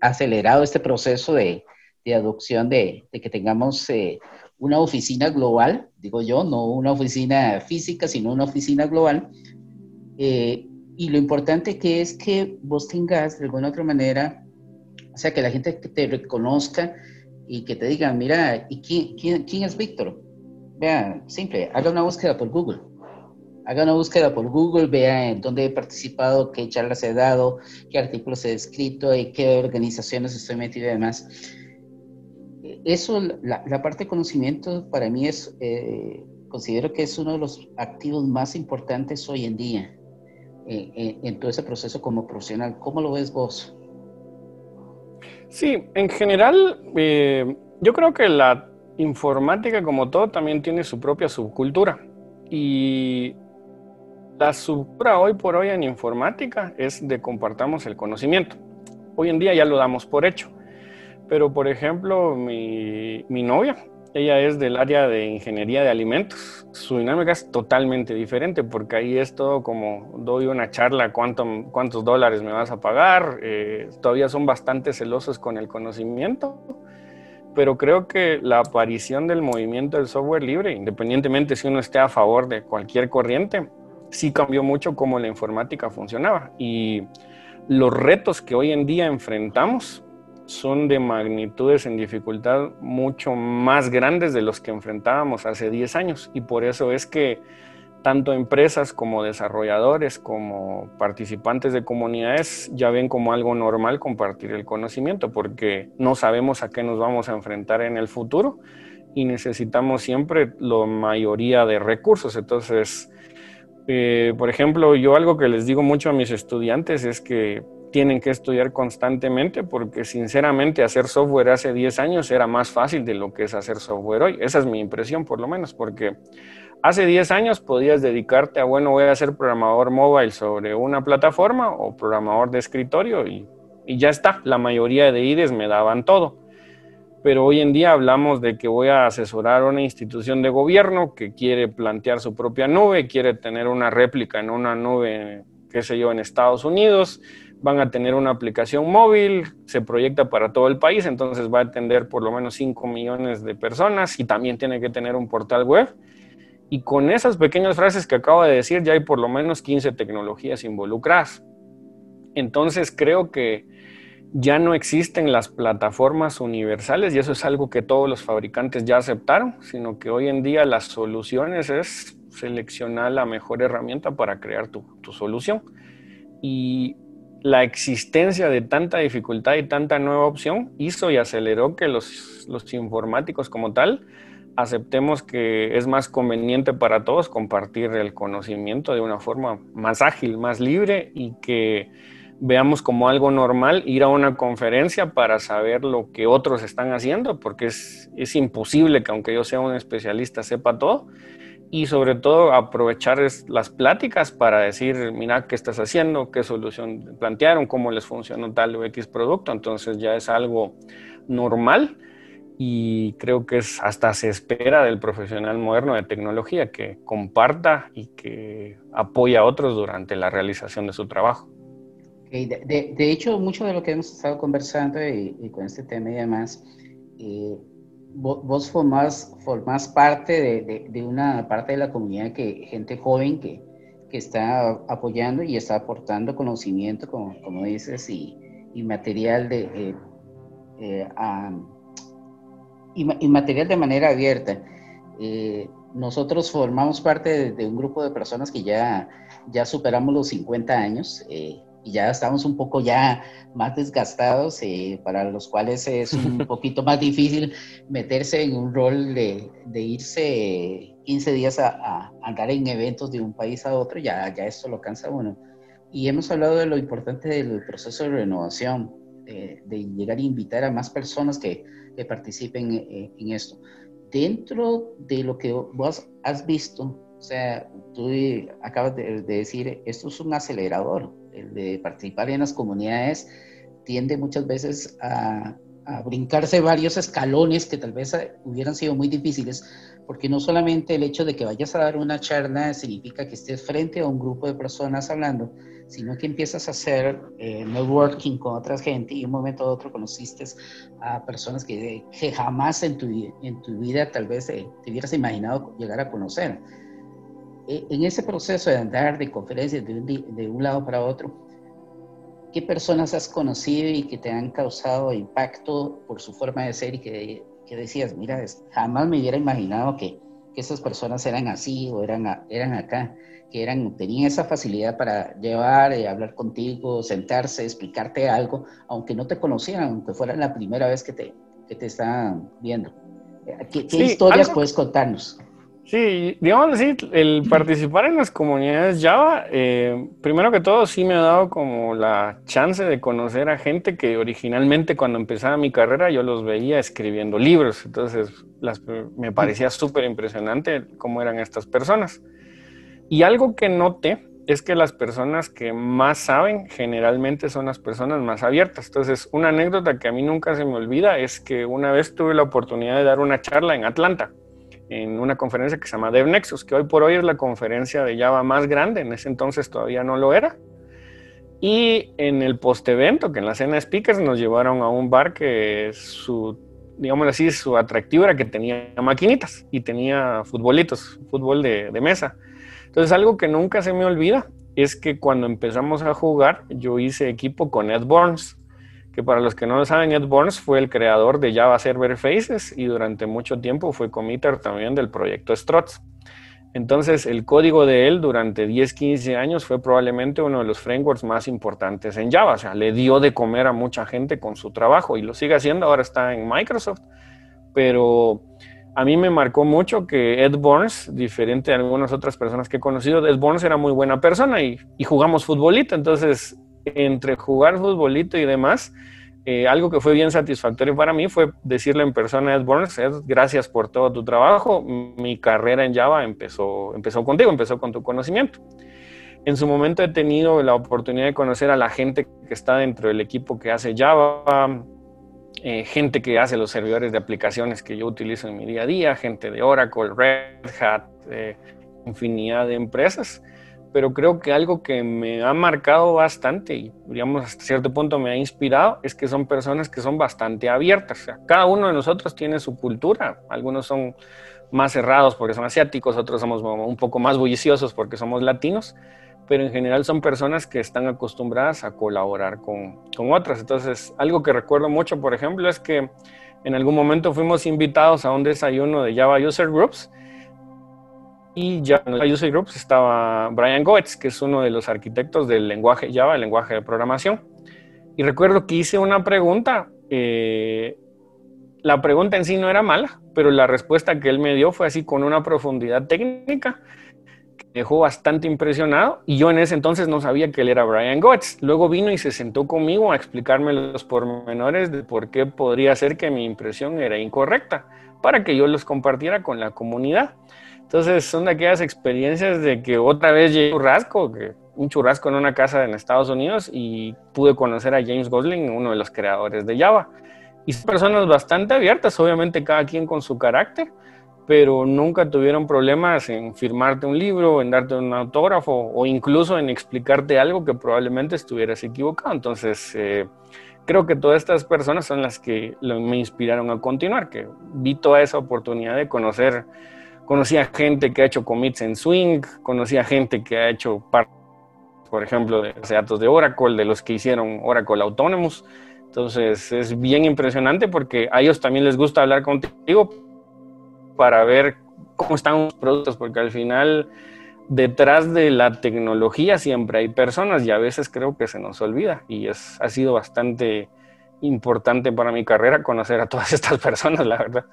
Speaker 1: acelerado este proceso de, adopción de, que tengamos eh, una oficina global, digo yo, no una oficina física, sino una oficina global. Eh, y lo importante que es que vos tengas de alguna otra manera, o sea, que la gente te reconozca y que te diga, mira, ¿y quién, quién, quién es Víctor? Vea, simple, haga una búsqueda por Google Haga una búsqueda por Google, vea en dónde he participado, qué charlas he dado, qué artículos he escrito, en qué organizaciones estoy metido y demás. Eso, la, parte de conocimiento para mí es, eh, considero que es uno de los activos más importantes hoy en día eh, eh, en todo ese proceso como profesional. ¿Cómo lo ves vos?
Speaker 2: Sí, en general, yo creo que la informática como todo también tiene su propia subcultura. Y la supra hoy por hoy en informática es de compartamos el conocimiento. Hoy en día ya lo damos por hecho. Pero, por ejemplo, mi, novia, ella es del área de ingeniería de alimentos. Su dinámica es totalmente diferente porque ahí es todo como doy una charla, cuánto, cuántos dólares me vas a pagar. Eh, todavía son bastante celosos con el conocimiento. Pero creo que la aparición del movimiento del software libre, independientemente si uno esté a favor de cualquier corriente, sí cambió mucho cómo la informática funcionaba y los retos que hoy en día enfrentamos son de magnitudes en dificultad mucho más grandes de los que enfrentábamos hace 10 años y por eso es que tanto empresas como desarrolladores como participantes de comunidades ya ven como algo normal compartir el conocimiento porque no sabemos a qué nos vamos a enfrentar en el futuro y necesitamos siempre la mayoría de recursos. Entonces, eh, por ejemplo, yo algo que les digo mucho a mis estudiantes es que tienen que estudiar constantemente porque sinceramente hacer software hace 10 años era más fácil de lo que es hacer software hoy. Esa es mi impresión por lo menos, porque hace 10 años podías dedicarte a, bueno, voy a ser programador mobile sobre una plataforma o programador de escritorio y, y ya está. La mayoría de IDES me daban todo pero hoy en día hablamos de que voy a asesorar a una institución de gobierno que quiere plantear su propia nube, quiere tener una réplica en una nube, qué sé yo, en Estados Unidos, van a tener una aplicación móvil, se proyecta para todo el país, entonces va a atender por lo menos 5 millones de personas y también tiene que tener un portal web. Y con esas pequeñas frases que acabo de decir, ya hay por lo menos 15 tecnologías involucradas. Entonces creo que ya no existen las plataformas universales y eso es algo que todos los fabricantes ya aceptaron, sino que hoy en día las soluciones es seleccionar la mejor herramienta para crear tu, solución. Y la existencia de tanta dificultad y tanta nueva opción hizo y aceleró que los, informáticos como tal aceptemos que es más conveniente para todos compartir el conocimiento de una forma más ágil, más libre y que veamos como algo normal ir a una conferencia para saber lo que otros están haciendo, porque es imposible que aunque yo sea un especialista sepa todo, y sobre todo aprovechar las pláticas para decir, mira, ¿qué estás haciendo? ¿Qué solución plantearon? ¿Cómo les funcionó tal o X producto? Entonces ya es algo normal y creo que es hasta se espera del profesional moderno de tecnología que comparta y que apoya a otros durante la realización de su trabajo.
Speaker 1: De, de, hecho, mucho de lo que hemos estado conversando y, con este tema y demás, eh, vos, formás, formás parte de, de, una parte de la comunidad que gente joven que, que está apoyando y está aportando conocimiento, como, como dices, y, y material de eh, eh, y, material de manera abierta. nosotros formamos parte de, un grupo de personas que ya, ya superamos los 50 años y ya estamos un poco ya más desgastados, eh, para los cuales es un poquito más difícil meterse en un rol de, de irse 15 días a, a, andar en eventos de un país a otro, ya, ya esto lo cansa uno. Y hemos hablado de lo importante del proceso de renovación, de, de llegar a invitar a más personas que, que participen en, en esto. Dentro de lo que vos has visto, o sea, tú acabas de, decir, esto es un acelerador, de participar en las comunidades tiende muchas veces a, a brincarse varios escalones que tal vez hubieran sido muy difíciles, porque no solamente el hecho de que vayas a dar una charla significa que estés frente a un grupo de personas hablando, sino que empiezas a hacer eh, networking con otra gente y un momento a otro conociste a personas que, que jamás en tu, en tu vida tal vez eh, te hubieras imaginado llegar a conocer. En ese proceso de andar de conferencias de un, de un lado para otro, ¿qué personas has conocido y que te han causado impacto por su forma de ser y que, que decías, mira, jamás me hubiera imaginado que, que esas personas eran así o eran, eran acá, que eran, tenían esa facilidad para llevar, y eh, hablar contigo, sentarse, explicarte algo, aunque no te conocieran, aunque fuera la primera vez que te, que te estaban viendo? ¿Qué, qué historias puedes contarnos?
Speaker 2: Sí, digamos así, el participar en las comunidades Java, eh, primero que todo sí me ha dado como la chance de conocer a gente que originalmente cuando empezaba mi carrera yo los veía escribiendo libros, entonces las, me parecía súper impresionante cómo eran estas personas. Y algo que noté es que las personas que más saben generalmente son las personas más abiertas. Entonces, una anécdota que a mí nunca se me olvida es que una vez tuve la oportunidad de dar una charla en Atlanta en una conferencia que se llama DevNexus, que hoy por hoy es la conferencia de Java más grande, en ese entonces todavía no lo era. Y en el post-evento, que en la cena de speakers nos llevaron a un bar que su, digamos así, su atractivo era que tenía maquinitas y tenía futbolitos, fútbol de, de mesa. Entonces algo que nunca se me olvida es que cuando empezamos a jugar, yo hice equipo con Ed Burns, que para los que no lo saben, Ed Burns fue el creador de Java Server Faces y durante mucho tiempo fue committer también del proyecto Struts. Entonces, el código de él durante 10, 15 años fue probablemente uno de los frameworks más importantes en Java. O sea, le dio de comer a mucha gente con su trabajo y lo sigue haciendo. Ahora está en Microsoft. Pero a mí me marcó mucho que Ed Burns, diferente de algunas otras personas que he conocido, Ed Burns era muy buena persona y, y jugamos futbolito. Entonces, entre jugar futbolito y demás, eh, algo que fue bien satisfactorio para mí fue decirle en persona a Ed Burns, Ed, gracias por todo tu trabajo, mi carrera en Java empezó, empezó contigo, empezó con tu conocimiento. En su momento he tenido la oportunidad de conocer a la gente que está dentro del equipo que hace Java, eh, gente que hace los servidores de aplicaciones que yo utilizo en mi día a día, gente de Oracle, Red Hat, eh, infinidad de empresas pero creo que algo que me ha marcado bastante y, digamos, hasta cierto punto me ha inspirado es que son personas que son bastante abiertas. cada uno de nosotros tiene su cultura. Algunos son más cerrados porque son asiáticos, otros somos un poco más bulliciosos porque somos latinos, pero en general son personas que están acostumbradas a colaborar con, con otras. Entonces, algo que recuerdo mucho, por ejemplo, es que en algún momento fuimos invitados a un desayuno de Java User Groups y ya en el User Groups estaba Brian Goetz, que es uno de los arquitectos del lenguaje Java, el lenguaje de programación. Y recuerdo que hice una pregunta. Eh, la pregunta en sí no era mala, pero la respuesta que él me dio fue así con una profundidad técnica que me dejó bastante impresionado. Y yo en ese entonces no sabía que él era Brian Goetz. Luego vino y se sentó conmigo a explicarme los pormenores de por qué podría ser que mi impresión era incorrecta, para que yo los compartiera con la comunidad. Entonces son de aquellas experiencias de que otra vez llegué un churrasco, que, un churrasco en una casa en Estados Unidos y pude conocer a James Gosling, uno de los creadores de Java. Y son personas bastante abiertas, obviamente cada quien con su carácter, pero nunca tuvieron problemas en firmarte un libro, en darte un autógrafo o incluso en explicarte algo que probablemente estuvieras equivocado. Entonces, eh, creo que todas estas personas son las que me inspiraron a continuar, que vi toda esa oportunidad de conocer Conocía gente que ha hecho commits en Swing, conocía gente que ha hecho parte, por ejemplo, de datos de Oracle, de los que hicieron Oracle Autonomous. Entonces es bien impresionante porque a ellos también les gusta hablar contigo para ver cómo están los productos, porque al final detrás de la tecnología siempre hay personas y a veces creo que se nos olvida y es, ha sido bastante importante para mi carrera conocer a todas estas personas, la verdad.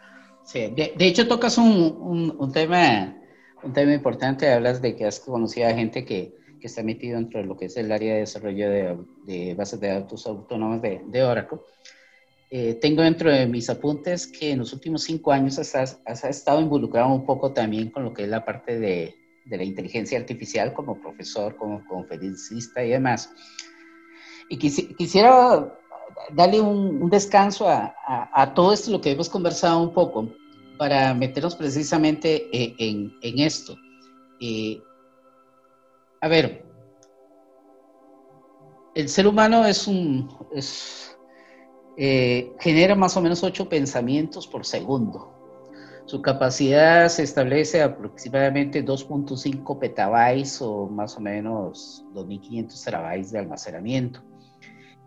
Speaker 1: Sí, de, hecho tocas un, un, tema, un tema importante, hablas de que has conocido a gente que, que, está metido dentro de lo que es el área de desarrollo de, de bases de datos autónomas de, de Oracle. Eh, tengo dentro de mis apuntes que en los últimos cinco años has, has, estado involucrado un poco también con lo que es la parte de, de la inteligencia artificial como profesor, como conferencista y demás. Y quisiera darle un, descanso a, todo esto, lo que hemos conversado un poco, para meternos precisamente eh, en, en esto. Eh, a ver, el ser humano es un, es, eh, genera más o menos ocho pensamientos por segundo. Su capacidad se establece aproximadamente 2.5 petabytes o más o menos 2.500 terabytes de almacenamiento.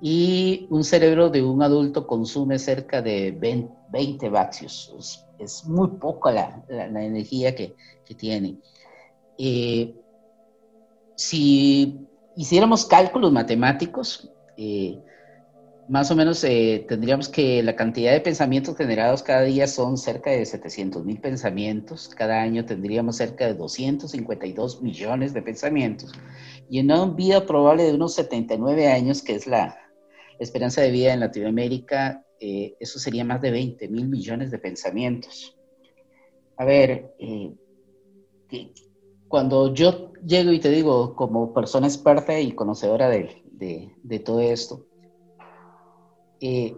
Speaker 1: Y un cerebro de un adulto consume cerca de 20, vatios. Es, muy poco la, energía que, tiene. Eh, si hiciéramos cálculos matemáticos, eh, más o menos eh, tendríamos que la cantidad de pensamientos generados cada día son cerca de 700 mil pensamientos. Cada año tendríamos cerca de 252 millones de pensamientos. Y en una vida probable de unos 79 años, que es la esperanza de vida en Latinoamérica, eh, eso sería más de 20 mil millones de pensamientos. A ver, eh, cuando yo llego y te digo, como persona experta y conocedora de, todo esto, eh,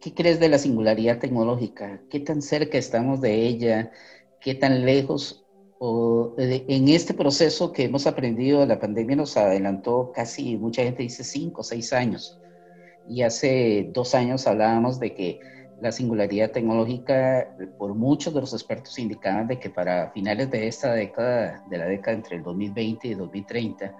Speaker 1: ¿qué crees de la singularidad tecnológica? ¿Qué tan cerca estamos de ella? ¿Qué tan lejos? O, en este proceso que hemos aprendido, la pandemia nos adelantó casi, mucha gente dice cinco o seis años. Y hace dos años hablábamos de que la singularidad tecnológica, por muchos de los expertos indicaban de que para finales de esta década, de la década entre el 2020 y 2030,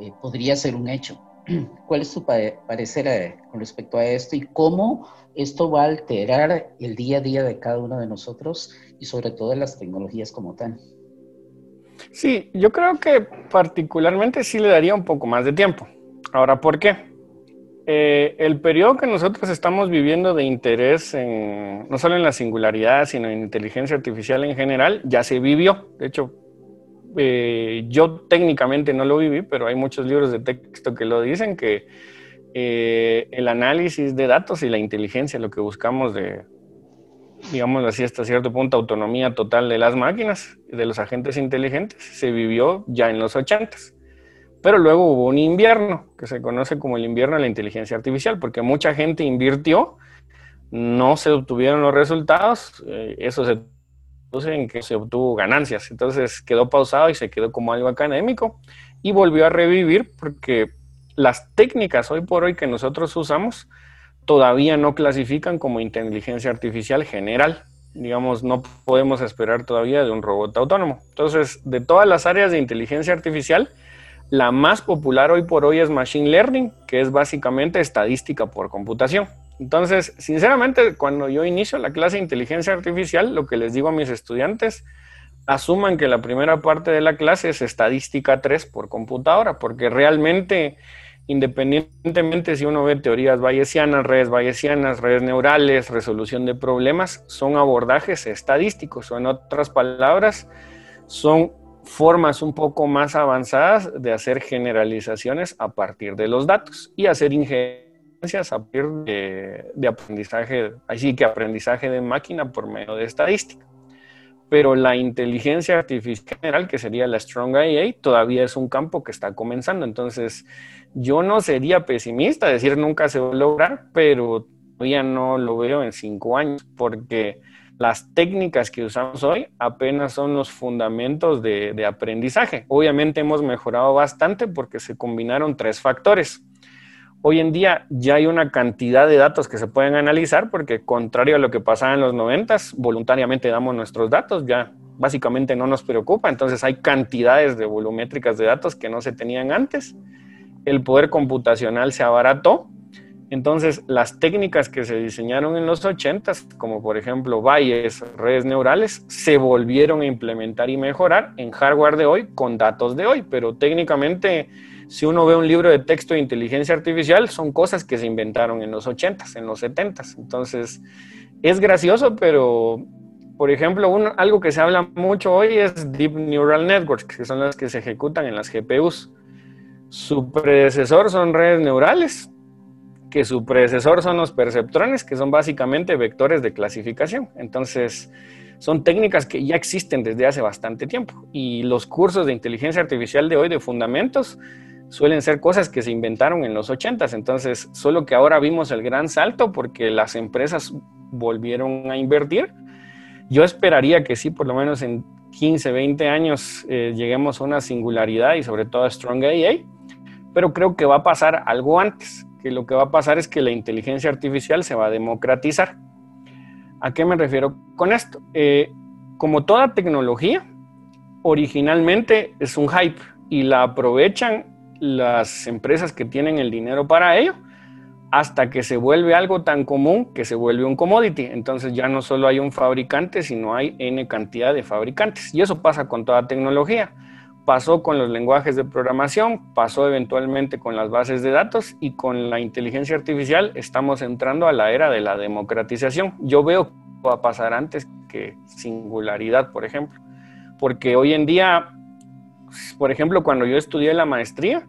Speaker 1: eh, podría ser un hecho. ¿Cuál es tu parecer eh, con respecto a esto y cómo esto va a alterar el día a día de cada uno de nosotros y sobre todo las tecnologías como tal?
Speaker 2: Sí, yo creo que particularmente sí le daría un poco más de tiempo. Ahora, ¿por qué? Eh, el periodo que nosotros estamos viviendo de interés en, no solo en la singularidad, sino en inteligencia artificial en general, ya se vivió. De hecho, eh, yo técnicamente no lo viví, pero hay muchos libros de texto que lo dicen, que eh, el análisis de datos y la inteligencia, lo que buscamos de, digamos así, hasta cierto punto, autonomía total de las máquinas, de los agentes inteligentes, se vivió ya en los 80 Pero luego hubo un invierno, que se conoce como el invierno de la inteligencia artificial, porque mucha gente invirtió, no se obtuvieron los resultados, eh, eso se en que se obtuvo ganancias. Entonces quedó pausado y se quedó como algo académico y volvió a revivir porque las técnicas hoy por hoy que nosotros usamos todavía no clasifican como inteligencia artificial general. Digamos, no podemos esperar todavía de un robot autónomo. Entonces, de todas las áreas de inteligencia artificial, la más popular hoy por hoy es Machine Learning, que es básicamente estadística por computación. Entonces, sinceramente, cuando yo inicio la clase de inteligencia artificial, lo que les digo a mis estudiantes, asuman que la primera parte de la clase es estadística 3 por computadora, porque realmente, independientemente si uno ve teorías bayesianas, redes bayesianas, redes neurales, resolución de problemas, son abordajes estadísticos, o en otras palabras, son formas un poco más avanzadas de hacer generalizaciones a partir de los datos y hacer ingeniería a partir de, aprendizaje, así que aprendizaje de máquina por medio de estadística. Pero la inteligencia artificial general, que sería la Strong IA, todavía es un campo que está comenzando. Entonces, yo no sería pesimista, decir nunca se va a lograr, pero todavía no lo veo en cinco años, porque las técnicas que usamos hoy apenas son los fundamentos de, aprendizaje. Obviamente hemos mejorado bastante porque se combinaron tres factores Hoy en día ya hay una cantidad de datos que se pueden analizar porque contrario a lo que pasaba en los 90, voluntariamente damos nuestros datos, ya básicamente no nos preocupa, entonces hay cantidades de volumétricas de datos que no se tenían antes. El poder computacional se abarató Entonces, las técnicas que se diseñaron en los 80, como por ejemplo valles, redes neurales, se volvieron a implementar y mejorar en hardware de hoy con datos de hoy, pero técnicamente si uno ve un libro de texto de inteligencia artificial, son cosas que se inventaron en los 80s, en los 70s. Entonces, es gracioso, pero, por ejemplo, algo que se habla mucho hoy es Deep Neural Networks, que son las que se ejecutan en las GPUs. Su predecesor son redes neurales, que su predecesor son los perceptrones, que son básicamente vectores de clasificación. Entonces, son técnicas que ya existen desde hace bastante tiempo. Y los cursos de inteligencia artificial de hoy de fundamentos suelen ser cosas que se inventaron en los 80 entonces solo que ahora vimos el gran salto porque las empresas volvieron a invertir. Yo esperaría que sí, por lo menos en 15, 20 años eh, lleguemos a una singularidad y sobre todo a Strong AI, pero creo que va a pasar algo antes, que lo que va a pasar es que la inteligencia artificial se va a democratizar. ¿A qué me refiero con esto? Eh, como toda tecnología, originalmente es un hype y la aprovechan las empresas que tienen el dinero para ello hasta que se vuelve algo tan común que se vuelve un commodity. Entonces ya no solo hay un fabricante, sino hay N cantidad de fabricantes. Y eso pasa con toda tecnología. Pasó con los lenguajes de programación, pasó eventualmente con las bases de datos y con la inteligencia artificial estamos entrando a la era de la democratización. Yo veo que va a pasar antes que singularidad, por ejemplo. Porque hoy en día por ejemplo, cuando yo estudié la maestría,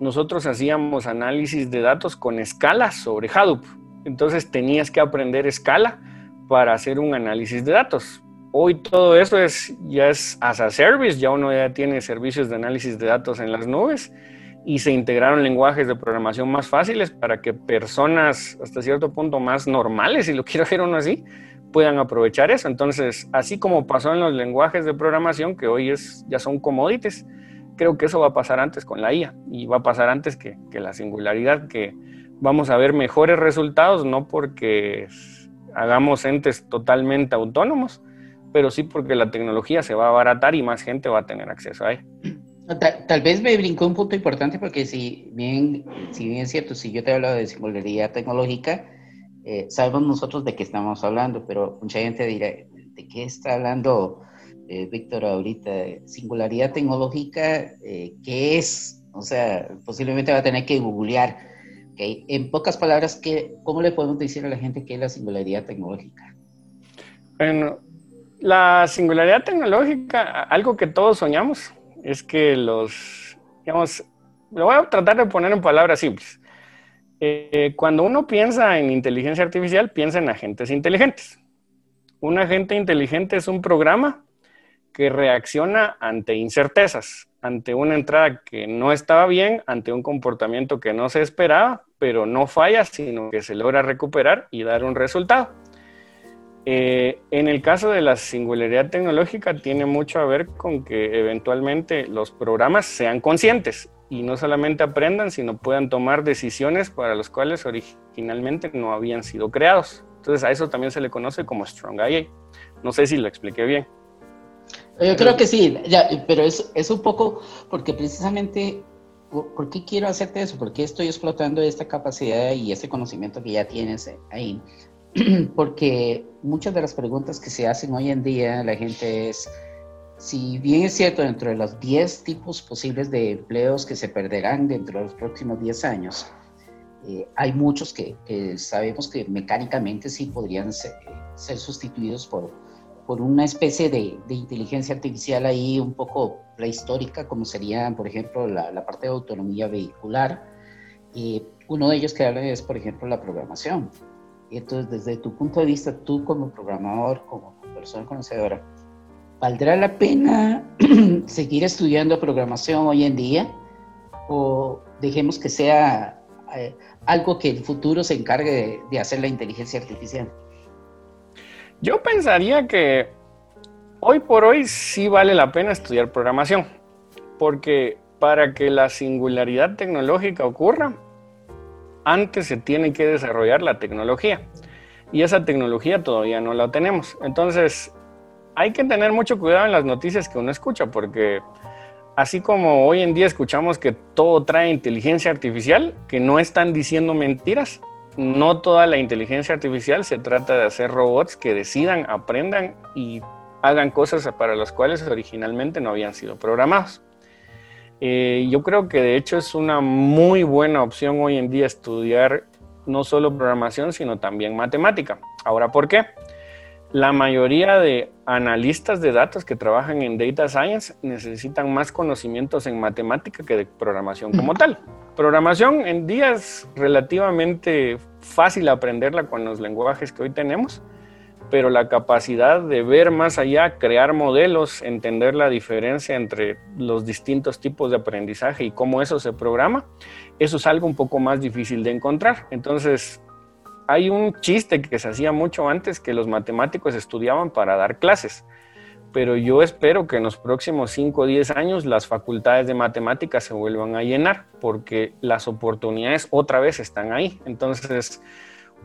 Speaker 2: nosotros hacíamos análisis de datos con escalas sobre Hadoop. Entonces tenías que aprender escala para hacer un análisis de datos. Hoy todo eso es, ya es as a service, ya uno ya tiene servicios de análisis de datos en las nubes y se integraron lenguajes de programación más fáciles para que personas hasta cierto punto más normales, si lo quiero decir uno así, puedan aprovechar eso. Entonces, así como pasó en los lenguajes de programación, que hoy es, ya son commodities, creo que eso va a pasar antes con la IA y va a pasar antes que, que la singularidad, que vamos a ver mejores resultados, no porque hagamos entes totalmente autónomos, pero sí porque la tecnología se va a abaratar y más gente va a tener acceso a ella.
Speaker 1: Tal, vez me brincó un punto importante porque si bien, si bien es cierto, si yo te hablo de singularidad tecnológica, eh, sabemos nosotros de qué estamos hablando, pero mucha gente dirá, ¿de qué está hablando eh, Víctor ahorita? Singularidad tecnológica, eh, ¿qué es? O sea, posiblemente va a tener que googlear. ¿okay? En pocas palabras, ¿qué, ¿cómo le podemos decir a la gente qué es la singularidad tecnológica?
Speaker 2: Bueno, la singularidad tecnológica, algo que todos soñamos, es que los, digamos, lo voy a tratar de poner en palabras simples eh, cuando uno piensa en inteligencia artificial, piensa en agentes inteligentes. Un agente inteligente es un programa que reacciona ante incertezas, ante una entrada que no estaba bien, ante un comportamiento que no se esperaba, pero no falla, sino que se logra recuperar y dar un resultado. Eh, en el caso de la singularidad tecnológica tiene mucho a ver con que eventualmente los programas sean conscientes y no solamente aprendan, sino puedan tomar decisiones para las cuales originalmente no habían sido creados. Entonces a eso también se le conoce como Strong IA. No sé si lo expliqué bien.
Speaker 1: Yo creo que sí, pero es, es un poco porque precisamente, ¿por qué quiero hacerte eso? ¿Por qué estoy explotando esta capacidad y este conocimiento que ya tienes ahí? Porque muchas de las preguntas que se hacen hoy en día, la gente es, si bien es cierto, dentro de los 10 tipos posibles de empleos que se perderán dentro de los próximos 10 años, eh, hay muchos que, sabemos que mecánicamente sí podrían ser, sustituidos por, por una especie de, inteligencia artificial ahí un poco prehistórica, como sería, por ejemplo, la, parte de autonomía vehicular. y uno de ellos que habla es, por ejemplo, la programación. Entonces, desde tu punto de vista, tú como programador, como persona conocedora, ¿valdrá la pena seguir estudiando programación hoy en día? ¿O dejemos que sea eh, algo que el futuro se encargue de, hacer la inteligencia artificial?
Speaker 2: Yo pensaría que hoy por hoy sí vale la pena estudiar programación, porque para que la singularidad tecnológica ocurra, antes se tiene que desarrollar la tecnología. Y esa tecnología todavía no la tenemos. Entonces, hay que tener mucho cuidado en las noticias que uno escucha porque así como hoy en día escuchamos que todo trae inteligencia artificial, que no están diciendo mentiras, no toda la inteligencia artificial se trata de hacer robots que decidan, aprendan y hagan cosas para las cuales originalmente no habían sido programados. Eh, yo creo que de hecho es una muy buena opción hoy en día estudiar no solo programación, sino también matemática. Ahora, ¿por qué? La mayoría de analistas de datos que trabajan en Data Science necesitan más conocimientos en matemática que de programación como tal. Programación en día es relativamente fácil aprenderla con los lenguajes que hoy tenemos, pero la capacidad de ver más allá, crear modelos, entender la diferencia entre los distintos tipos de aprendizaje y cómo eso se programa, eso es algo un poco más difícil de encontrar. Entonces, hay un chiste que se hacía mucho antes que los matemáticos estudiaban para dar clases pero yo espero que en los próximos 5 o 10 años las facultades de matemáticas se vuelvan a llenar, porque las oportunidades otra vez están ahí. Entonces,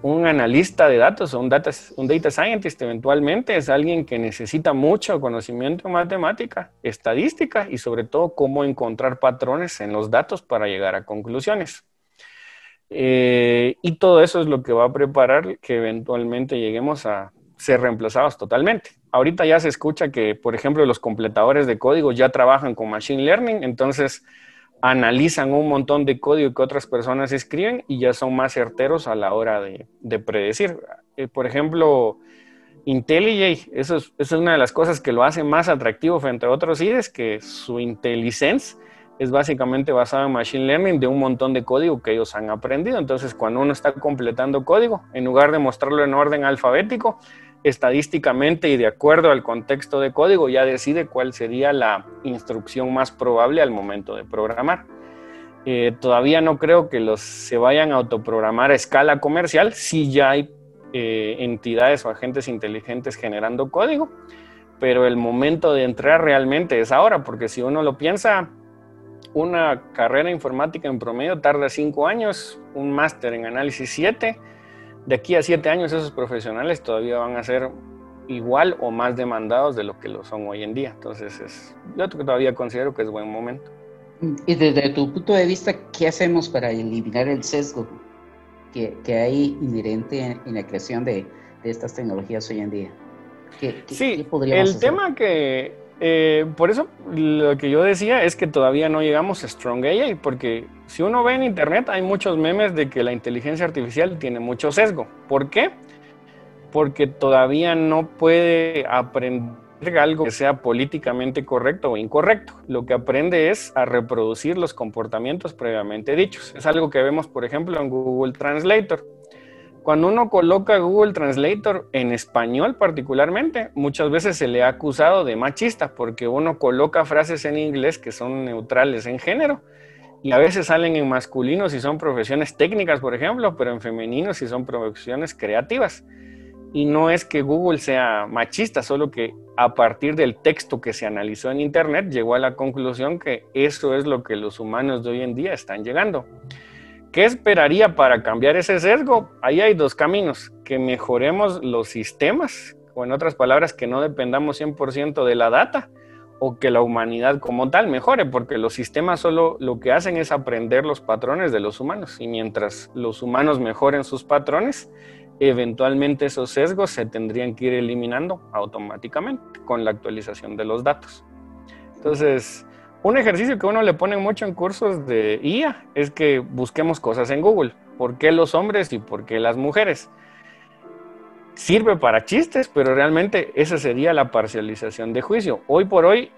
Speaker 2: un analista de datos o un data, un data scientist eventualmente es alguien que necesita mucho conocimiento en matemática, estadística y sobre todo cómo encontrar patrones en los datos para llegar a conclusiones. Eh, y todo eso es lo que va a preparar que eventualmente lleguemos a ser reemplazados totalmente. Ahorita ya se escucha que, por ejemplo, los completadores de código ya trabajan con Machine Learning, entonces analizan un montón de código que otras personas escriben y ya son más certeros a la hora de, predecir. Eh, por ejemplo, IntelliJ, eso es, una de las cosas que lo hace más atractivo frente a otros IDES, que su IntelliSense es básicamente basado en Machine Learning de un montón de código que ellos han aprendido. Entonces, cuando uno está completando código, en lugar de mostrarlo en orden alfabético, estadísticamente y de acuerdo al contexto de código ya decide cuál sería la instrucción más probable al momento de programar. Eh, todavía no creo que los se vayan a autoprogramar a escala comercial, si ya hay eh, entidades o agentes inteligentes generando código, pero el momento de entrar realmente es ahora, porque si uno lo piensa, una carrera informática en promedio tarda cinco años, un máster en análisis siete, de aquí a siete años esos profesionales todavía van a ser igual o más demandados de lo que lo son hoy en día. Entonces, es, yo todavía considero que es buen momento.
Speaker 1: Y desde tu punto de vista, ¿qué hacemos para eliminar el sesgo que, que hay inherente en, la creación de, de, estas tecnologías hoy en día?
Speaker 2: ¿Qué, sí, el tema que, eh, por eso lo que yo decía es que todavía no llegamos a Strong AI, porque si uno ve en internet hay muchos memes de que la inteligencia artificial tiene mucho sesgo. ¿Por qué? Porque todavía no puede aprender algo que sea políticamente correcto o incorrecto. Lo que aprende es a reproducir los comportamientos previamente dichos. Es algo que vemos, por ejemplo, en Google Translator cuando uno coloca Google Translator en español particularmente, muchas veces se le ha acusado de machista porque uno coloca frases en inglés que son neutrales en género y a veces salen en masculino si son profesiones técnicas, por ejemplo, pero en femenino si son profesiones creativas. Y no es que Google sea machista, solo que a partir del texto que se analizó en Internet llegó a la conclusión que eso es lo que los humanos de hoy en día están llegando. ¿Qué esperaría para cambiar ese sesgo? Ahí hay dos caminos, que mejoremos los sistemas, o en otras palabras, que no dependamos 100% de la data, o que la humanidad como tal mejore, porque los sistemas solo lo que hacen es aprender los patrones de los humanos, y mientras los humanos mejoren sus patrones, eventualmente esos sesgos se tendrían que ir eliminando automáticamente con la actualización de los datos. Entonces, un ejercicio que uno le pone mucho en cursos de IA es que busquemos cosas en Google. ¿Por qué los hombres y por qué las mujeres? Sirve para chistes, pero realmente esa sería la parcialización de juicio. Hoy por hoy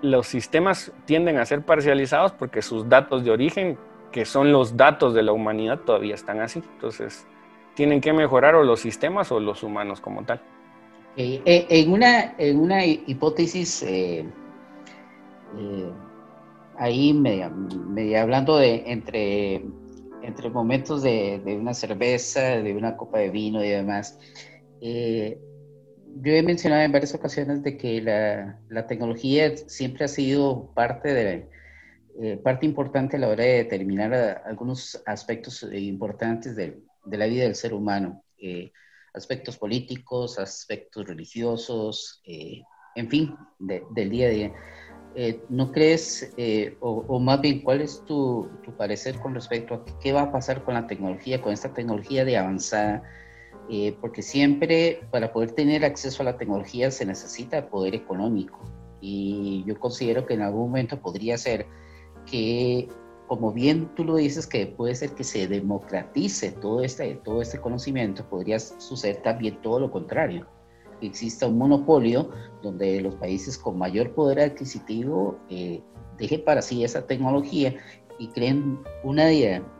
Speaker 2: los sistemas tienden a ser parcializados porque sus datos de origen, que son los datos de la humanidad, todavía están así. Entonces, tienen que mejorar o los sistemas o los humanos como tal.
Speaker 1: Eh, en, una, en una hipótesis eh, eh, ahí media, hablando de entre, entre momentos de, una cerveza, de una copa de vino y demás. Eh, yo he mencionado en varias ocasiones de que la, la tecnología siempre ha sido parte de eh, parte importante a la hora de determinar algunos aspectos importantes de, de, la vida del ser humano, aspectos políticos, aspectos religiosos, en fin, del día a día. Eh, ¿no crees, eh, o, más bien, cuál es tu, tu, parecer con respecto a qué va a pasar con la tecnología, con esta tecnología de avanzada? Eh, porque siempre para poder tener acceso a la tecnología se necesita poder económico. Y yo considero que en algún momento podría ser que, como bien tú lo dices, que puede ser que se democratice todo este, todo este conocimiento, podría suceder también todo lo contrario exista un monopolio donde los países con mayor poder adquisitivo eh, dejen para sí esa tecnología y creen una,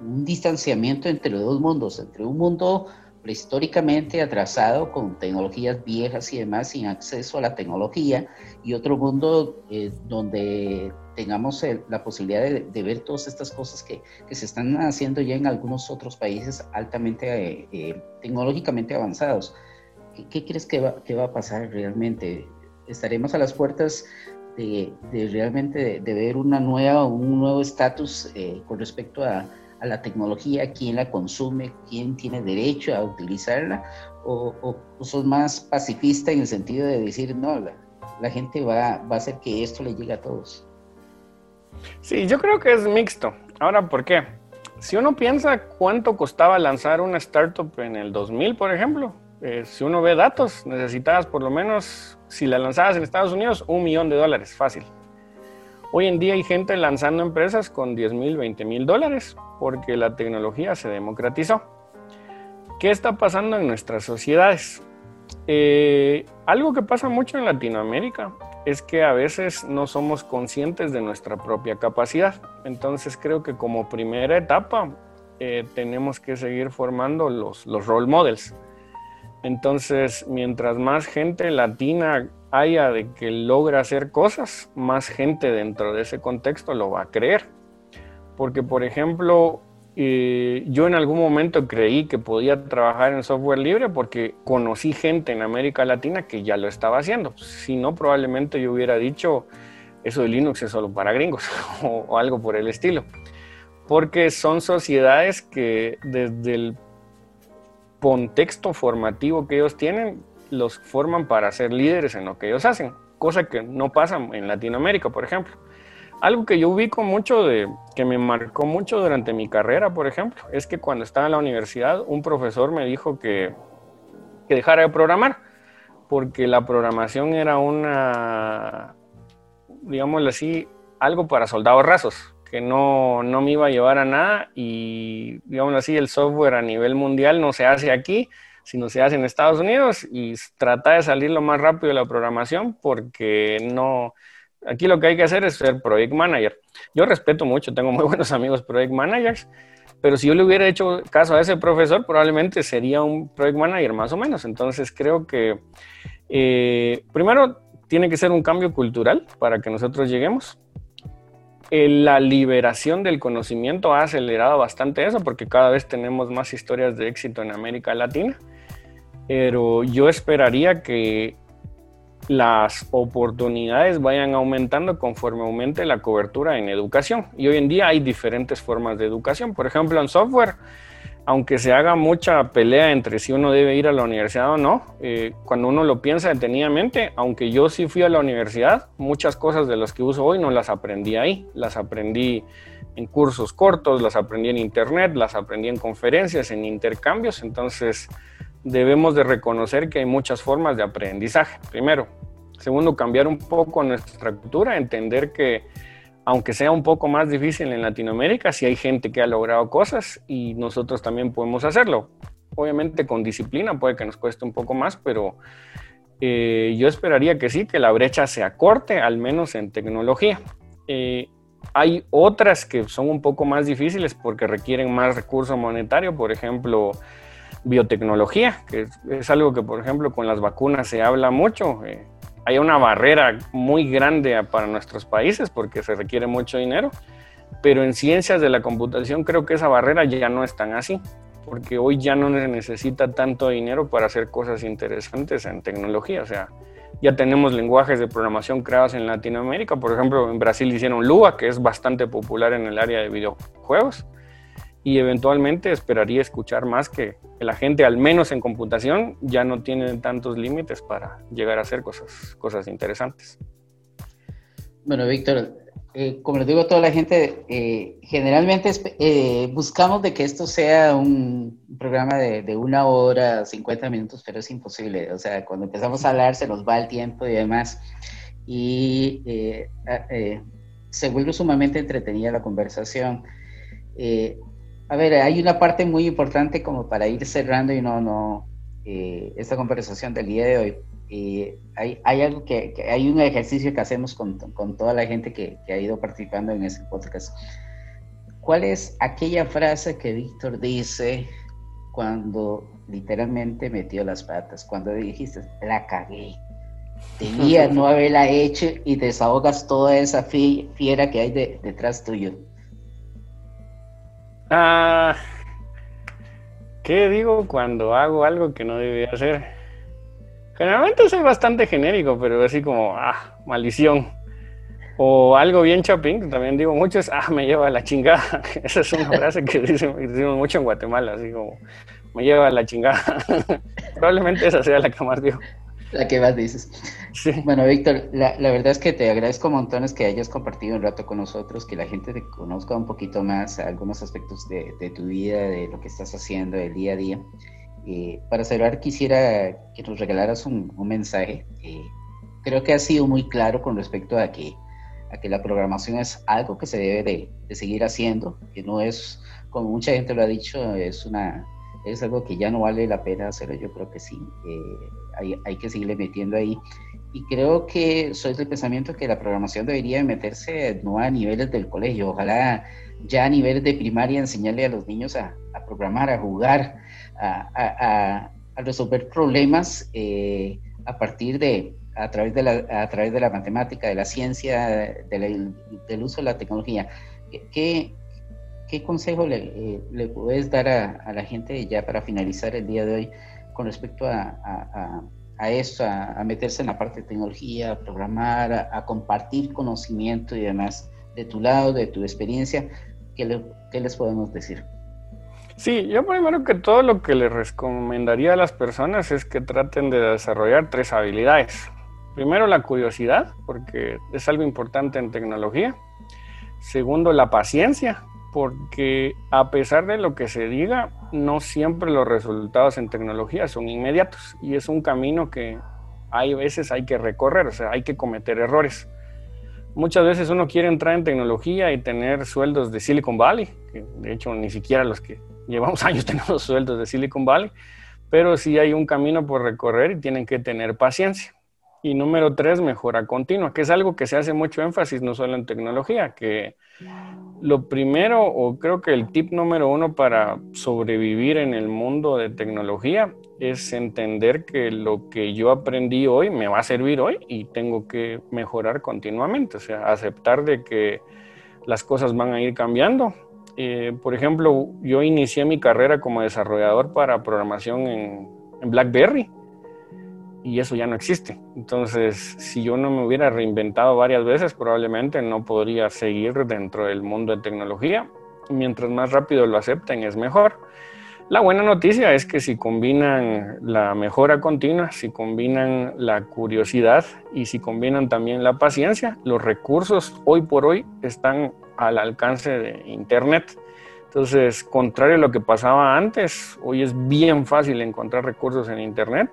Speaker 1: un distanciamiento entre los dos mundos, entre un mundo prehistóricamente atrasado con tecnologías viejas y demás sin acceso a la tecnología y otro mundo eh, donde tengamos la posibilidad de, ver todas estas cosas que, que, se están haciendo ya en algunos otros países altamente eh, tecnológicamente avanzados. ¿Qué, crees que va, a pasar realmente? ¿Estaremos a las puertas de, realmente de, ver una nueva, un nuevo estatus eh, con respecto a, a, la tecnología? ¿Quién la consume? ¿Quién tiene derecho a utilizarla? ¿O, o, sos más pacifista en el sentido de decir, no, la, la gente va, va a hacer que esto le llegue a todos?
Speaker 2: Sí, yo creo que es mixto. Ahora, ¿por qué? Si uno piensa cuánto costaba lanzar una startup en el 2000, por ejemplo, eh, si uno ve datos, necesitabas por lo menos, si la lanzabas en Estados Unidos, un millón de dólares, fácil. Hoy en día hay gente lanzando empresas con 10 mil, 20 mil dólares porque la tecnología se democratizó. ¿Qué está pasando en nuestras sociedades? Eh, algo que pasa mucho en Latinoamérica es que a veces no somos conscientes de nuestra propia capacidad. Entonces creo que como primera etapa eh, tenemos que seguir formando los, los role models entonces, mientras más gente latina haya de que logra hacer cosas, más gente dentro de ese contexto lo va a creer. Porque, por ejemplo, eh, yo en algún momento creí que podía trabajar en software libre porque conocí gente en América Latina que ya lo estaba haciendo. Si no, probablemente yo hubiera dicho, eso de Linux es solo para gringos o algo por el estilo. Porque son sociedades que desde el contexto formativo que ellos tienen, los forman para ser líderes en lo que ellos hacen, cosa que no pasa en Latinoamérica, por ejemplo. Algo que yo ubico mucho de, que me marcó mucho durante mi carrera, por ejemplo, es que cuando estaba en la universidad, un profesor me dijo que, que dejara de programar, porque la programación era una, digámoslo así, algo para soldados rasos que no, no, me iba a llevar a nada y, digamos así, el software a nivel mundial no se hace aquí, sino se hace en Estados Unidos y trata de salir lo más rápido de la programación porque no, aquí lo que hay que hacer es ser project manager. Yo respeto mucho, tengo muy buenos amigos project managers, pero si yo le hubiera hecho caso a ese profesor, probablemente sería un project manager más o menos. Entonces creo que eh, primero tiene que ser un cambio cultural para que nosotros lleguemos la liberación del conocimiento ha acelerado bastante eso porque cada vez tenemos más historias de éxito en América Latina, pero yo esperaría que las oportunidades vayan aumentando conforme aumente la cobertura en educación. Y hoy en día hay diferentes formas de educación. Por ejemplo, en software aunque se haga mucha pelea entre si uno debe ir a la universidad o no, eh, cuando uno lo piensa detenidamente, aunque yo sí fui a la universidad, muchas cosas de las que uso hoy no las aprendí ahí, las aprendí en cursos cortos, las aprendí en internet, las aprendí en conferencias, en intercambios, entonces debemos de reconocer que hay muchas formas de aprendizaje, primero. Segundo, cambiar un poco nuestra cultura, entender que aunque sea un poco más difícil en Latinoamérica, sí hay gente que ha logrado cosas y nosotros también podemos hacerlo. Obviamente con disciplina puede que nos cueste un poco más, pero eh, yo esperaría que sí, que la brecha se acorte, al menos en tecnología. Eh, hay otras que son un poco más difíciles porque requieren más recurso monetario, por ejemplo, biotecnología, que es, algo que, por ejemplo, con las vacunas se habla mucho. Eh, hay una barrera muy grande para nuestros países porque se requiere mucho dinero, pero en ciencias de la computación creo que esa barrera ya no es tan así, porque hoy ya no se necesita tanto dinero para hacer cosas interesantes en tecnología, o sea, ya tenemos lenguajes de programación creados en Latinoamérica, por ejemplo, en Brasil hicieron Lua, que es bastante popular en el área de videojuegos, y eventualmente esperaría escuchar más que, la gente, al menos en computación, ya no tiene tantos límites para llegar a hacer cosas, cosas interesantes.
Speaker 1: Bueno, Víctor, eh, como les digo a toda la gente, eh, generalmente eh, buscamos de que esto sea un programa de, una hora, 50 minutos, pero es imposible. O sea, cuando empezamos a hablar se nos va el tiempo y demás. Y se vuelve sumamente entretenida la conversación. A ver, hay una parte muy importante como para ir cerrando y no, no, esta conversación del día de hoy y hay, hay algo que, hay un ejercicio que hacemos con, con toda la gente que, que, ha ido participando en ese podcast. ¿Cuál es aquella frase que Víctor dice cuando literalmente metió las patas? Cuando dijiste, la cagué. Debía no haberla hecho y desahogas toda esa fiera que hay de, detrás tuyo.
Speaker 2: Ah, ¿Qué digo cuando hago algo que no debía hacer? Generalmente soy bastante genérico, pero así como, ah, maldición. O algo bien chapín, también digo mucho, es, ah, me lleva a la chingada. Esa es una frase que decimos mucho en Guatemala, así como, me lleva a la chingada. Probablemente esa sea la que más digo.
Speaker 1: La que más dices. Sí. Bueno, Víctor, la, la, verdad es que te agradezco montones que hayas compartido un rato con nosotros, que la gente te conozca un poquito más algunos aspectos de, de tu vida, de lo que estás haciendo el día a día. Eh, para cerrar, quisiera que nos regalaras un, mensaje. Eh, creo que ha sido muy claro con respecto a que, a que la programación es algo que se debe de, seguir haciendo, que no es, como mucha gente lo ha dicho, es, una, es algo que ya no vale la pena hacerlo. Yo creo que sí, eh, hay, hay, que seguirle metiendo ahí. Y creo que soy del pensamiento que la programación debería meterse no a niveles del colegio, ojalá ya a niveles de primaria enseñarle a los niños a, a programar, a jugar, a, resolver problemas eh, a partir de, a través de, la, a través de la matemática, de la ciencia, del uso de la tecnología. ¿Qué, qué consejo le, eh, puedes dar a, la gente ya para finalizar el día de hoy con respecto a, a, a esto, a, meterse en la parte de tecnología, a programar, a, compartir conocimiento y demás de tu lado, de tu experiencia? ¿Qué, qué les podemos decir?
Speaker 2: Sí, yo primero que todo lo que les recomendaría a las personas es que traten de desarrollar tres habilidades. Primero, la curiosidad, porque es algo importante en tecnología. Segundo, la paciencia, porque a pesar de lo que se diga, no siempre los resultados en tecnología son inmediatos y es un camino que hay veces hay que recorrer, o sea, hay que cometer errores. Muchas veces uno quiere entrar en tecnología y tener sueldos de Silicon Valley, que de hecho ni siquiera los que llevamos años tenemos sueldos de Silicon Valley, pero sí hay un camino por recorrer y tienen que tener paciencia. Y número tres, mejora continua, que es algo que se hace mucho énfasis no solo en tecnología, que lo primero, o creo que el tip número uno para sobrevivir en el mundo de tecnología es entender que lo que yo aprendí hoy me va a servir hoy y tengo que mejorar continuamente, o sea, aceptar de que las cosas van a ir cambiando. Eh, por ejemplo, yo inicié mi carrera como desarrollador para programación en, BlackBerry y eso ya no existe. Entonces, si yo no me hubiera reinventado varias veces, probablemente no podría seguir dentro del mundo de tecnología. Mientras más rápido lo acepten, es mejor. La buena noticia es que si combinan la mejora continua, si combinan la curiosidad y si combinan también la paciencia, los recursos hoy por hoy están al alcance de Internet. Entonces, contrario a lo que pasaba antes, hoy es bien fácil encontrar recursos en Internet.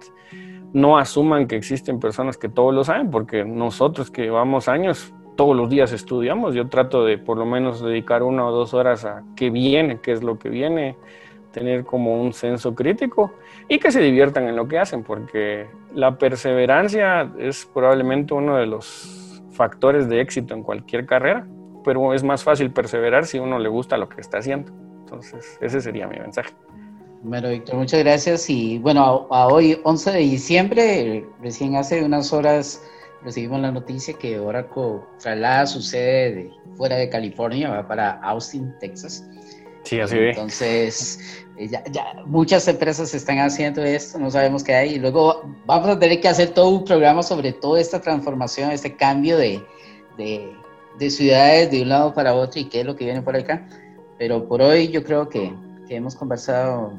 Speaker 2: No asuman que existen personas que todos lo saben, porque nosotros que llevamos años, todos los días estudiamos. Yo trato de por lo menos dedicar una o dos horas a qué viene, qué es lo que viene, tener como un censo crítico y que se diviertan en lo que hacen, porque la perseverancia es probablemente uno de los factores de éxito en cualquier carrera pero es más fácil perseverar si uno le gusta lo que está haciendo. Entonces, ese sería mi mensaje.
Speaker 1: Bueno, Víctor, muchas gracias. Y bueno, a, hoy, 11 de diciembre, recién hace unas horas recibimos la noticia que Oracle traslada su sede de, fuera de California, va para Austin, Texas.
Speaker 2: Sí, así
Speaker 1: ve. Entonces, eh, ya, ya, muchas empresas están haciendo esto, no sabemos qué hay. Y luego vamos a tener que hacer todo un programa sobre toda esta transformación, este cambio de, de de ciudades de un lado para otro y qué es lo que viene por acá. Pero por hoy yo creo que, que hemos conversado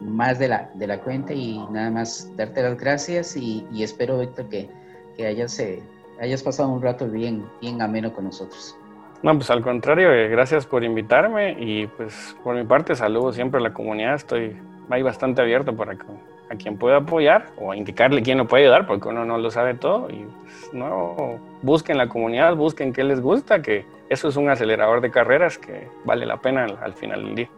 Speaker 1: más de la, de la cuenta y nada más darte las gracias y, espero, Víctor, que, que hayas eh, hayas pasado un rato bien, bien ameno con nosotros.
Speaker 2: No, pues al contrario, eh, gracias por invitarme y pues por mi parte saludo siempre a la comunidad, estoy ahí bastante abierto para que a quien pueda apoyar o indicarle quién lo puede ayudar, porque uno no lo sabe todo. Y pues, no, busquen la comunidad, busquen qué les gusta, que eso es un acelerador de carreras que vale la pena al, final del día.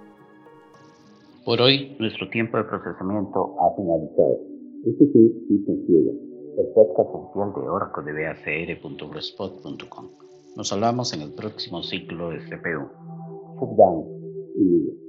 Speaker 1: Por hoy, nuestro tiempo de procesamiento ha finalizado. Este fue Cita Ciega, el podcast oficial de Oracle de BACR.blogspot.com. Nos hablamos en el próximo ciclo de CPU. Down y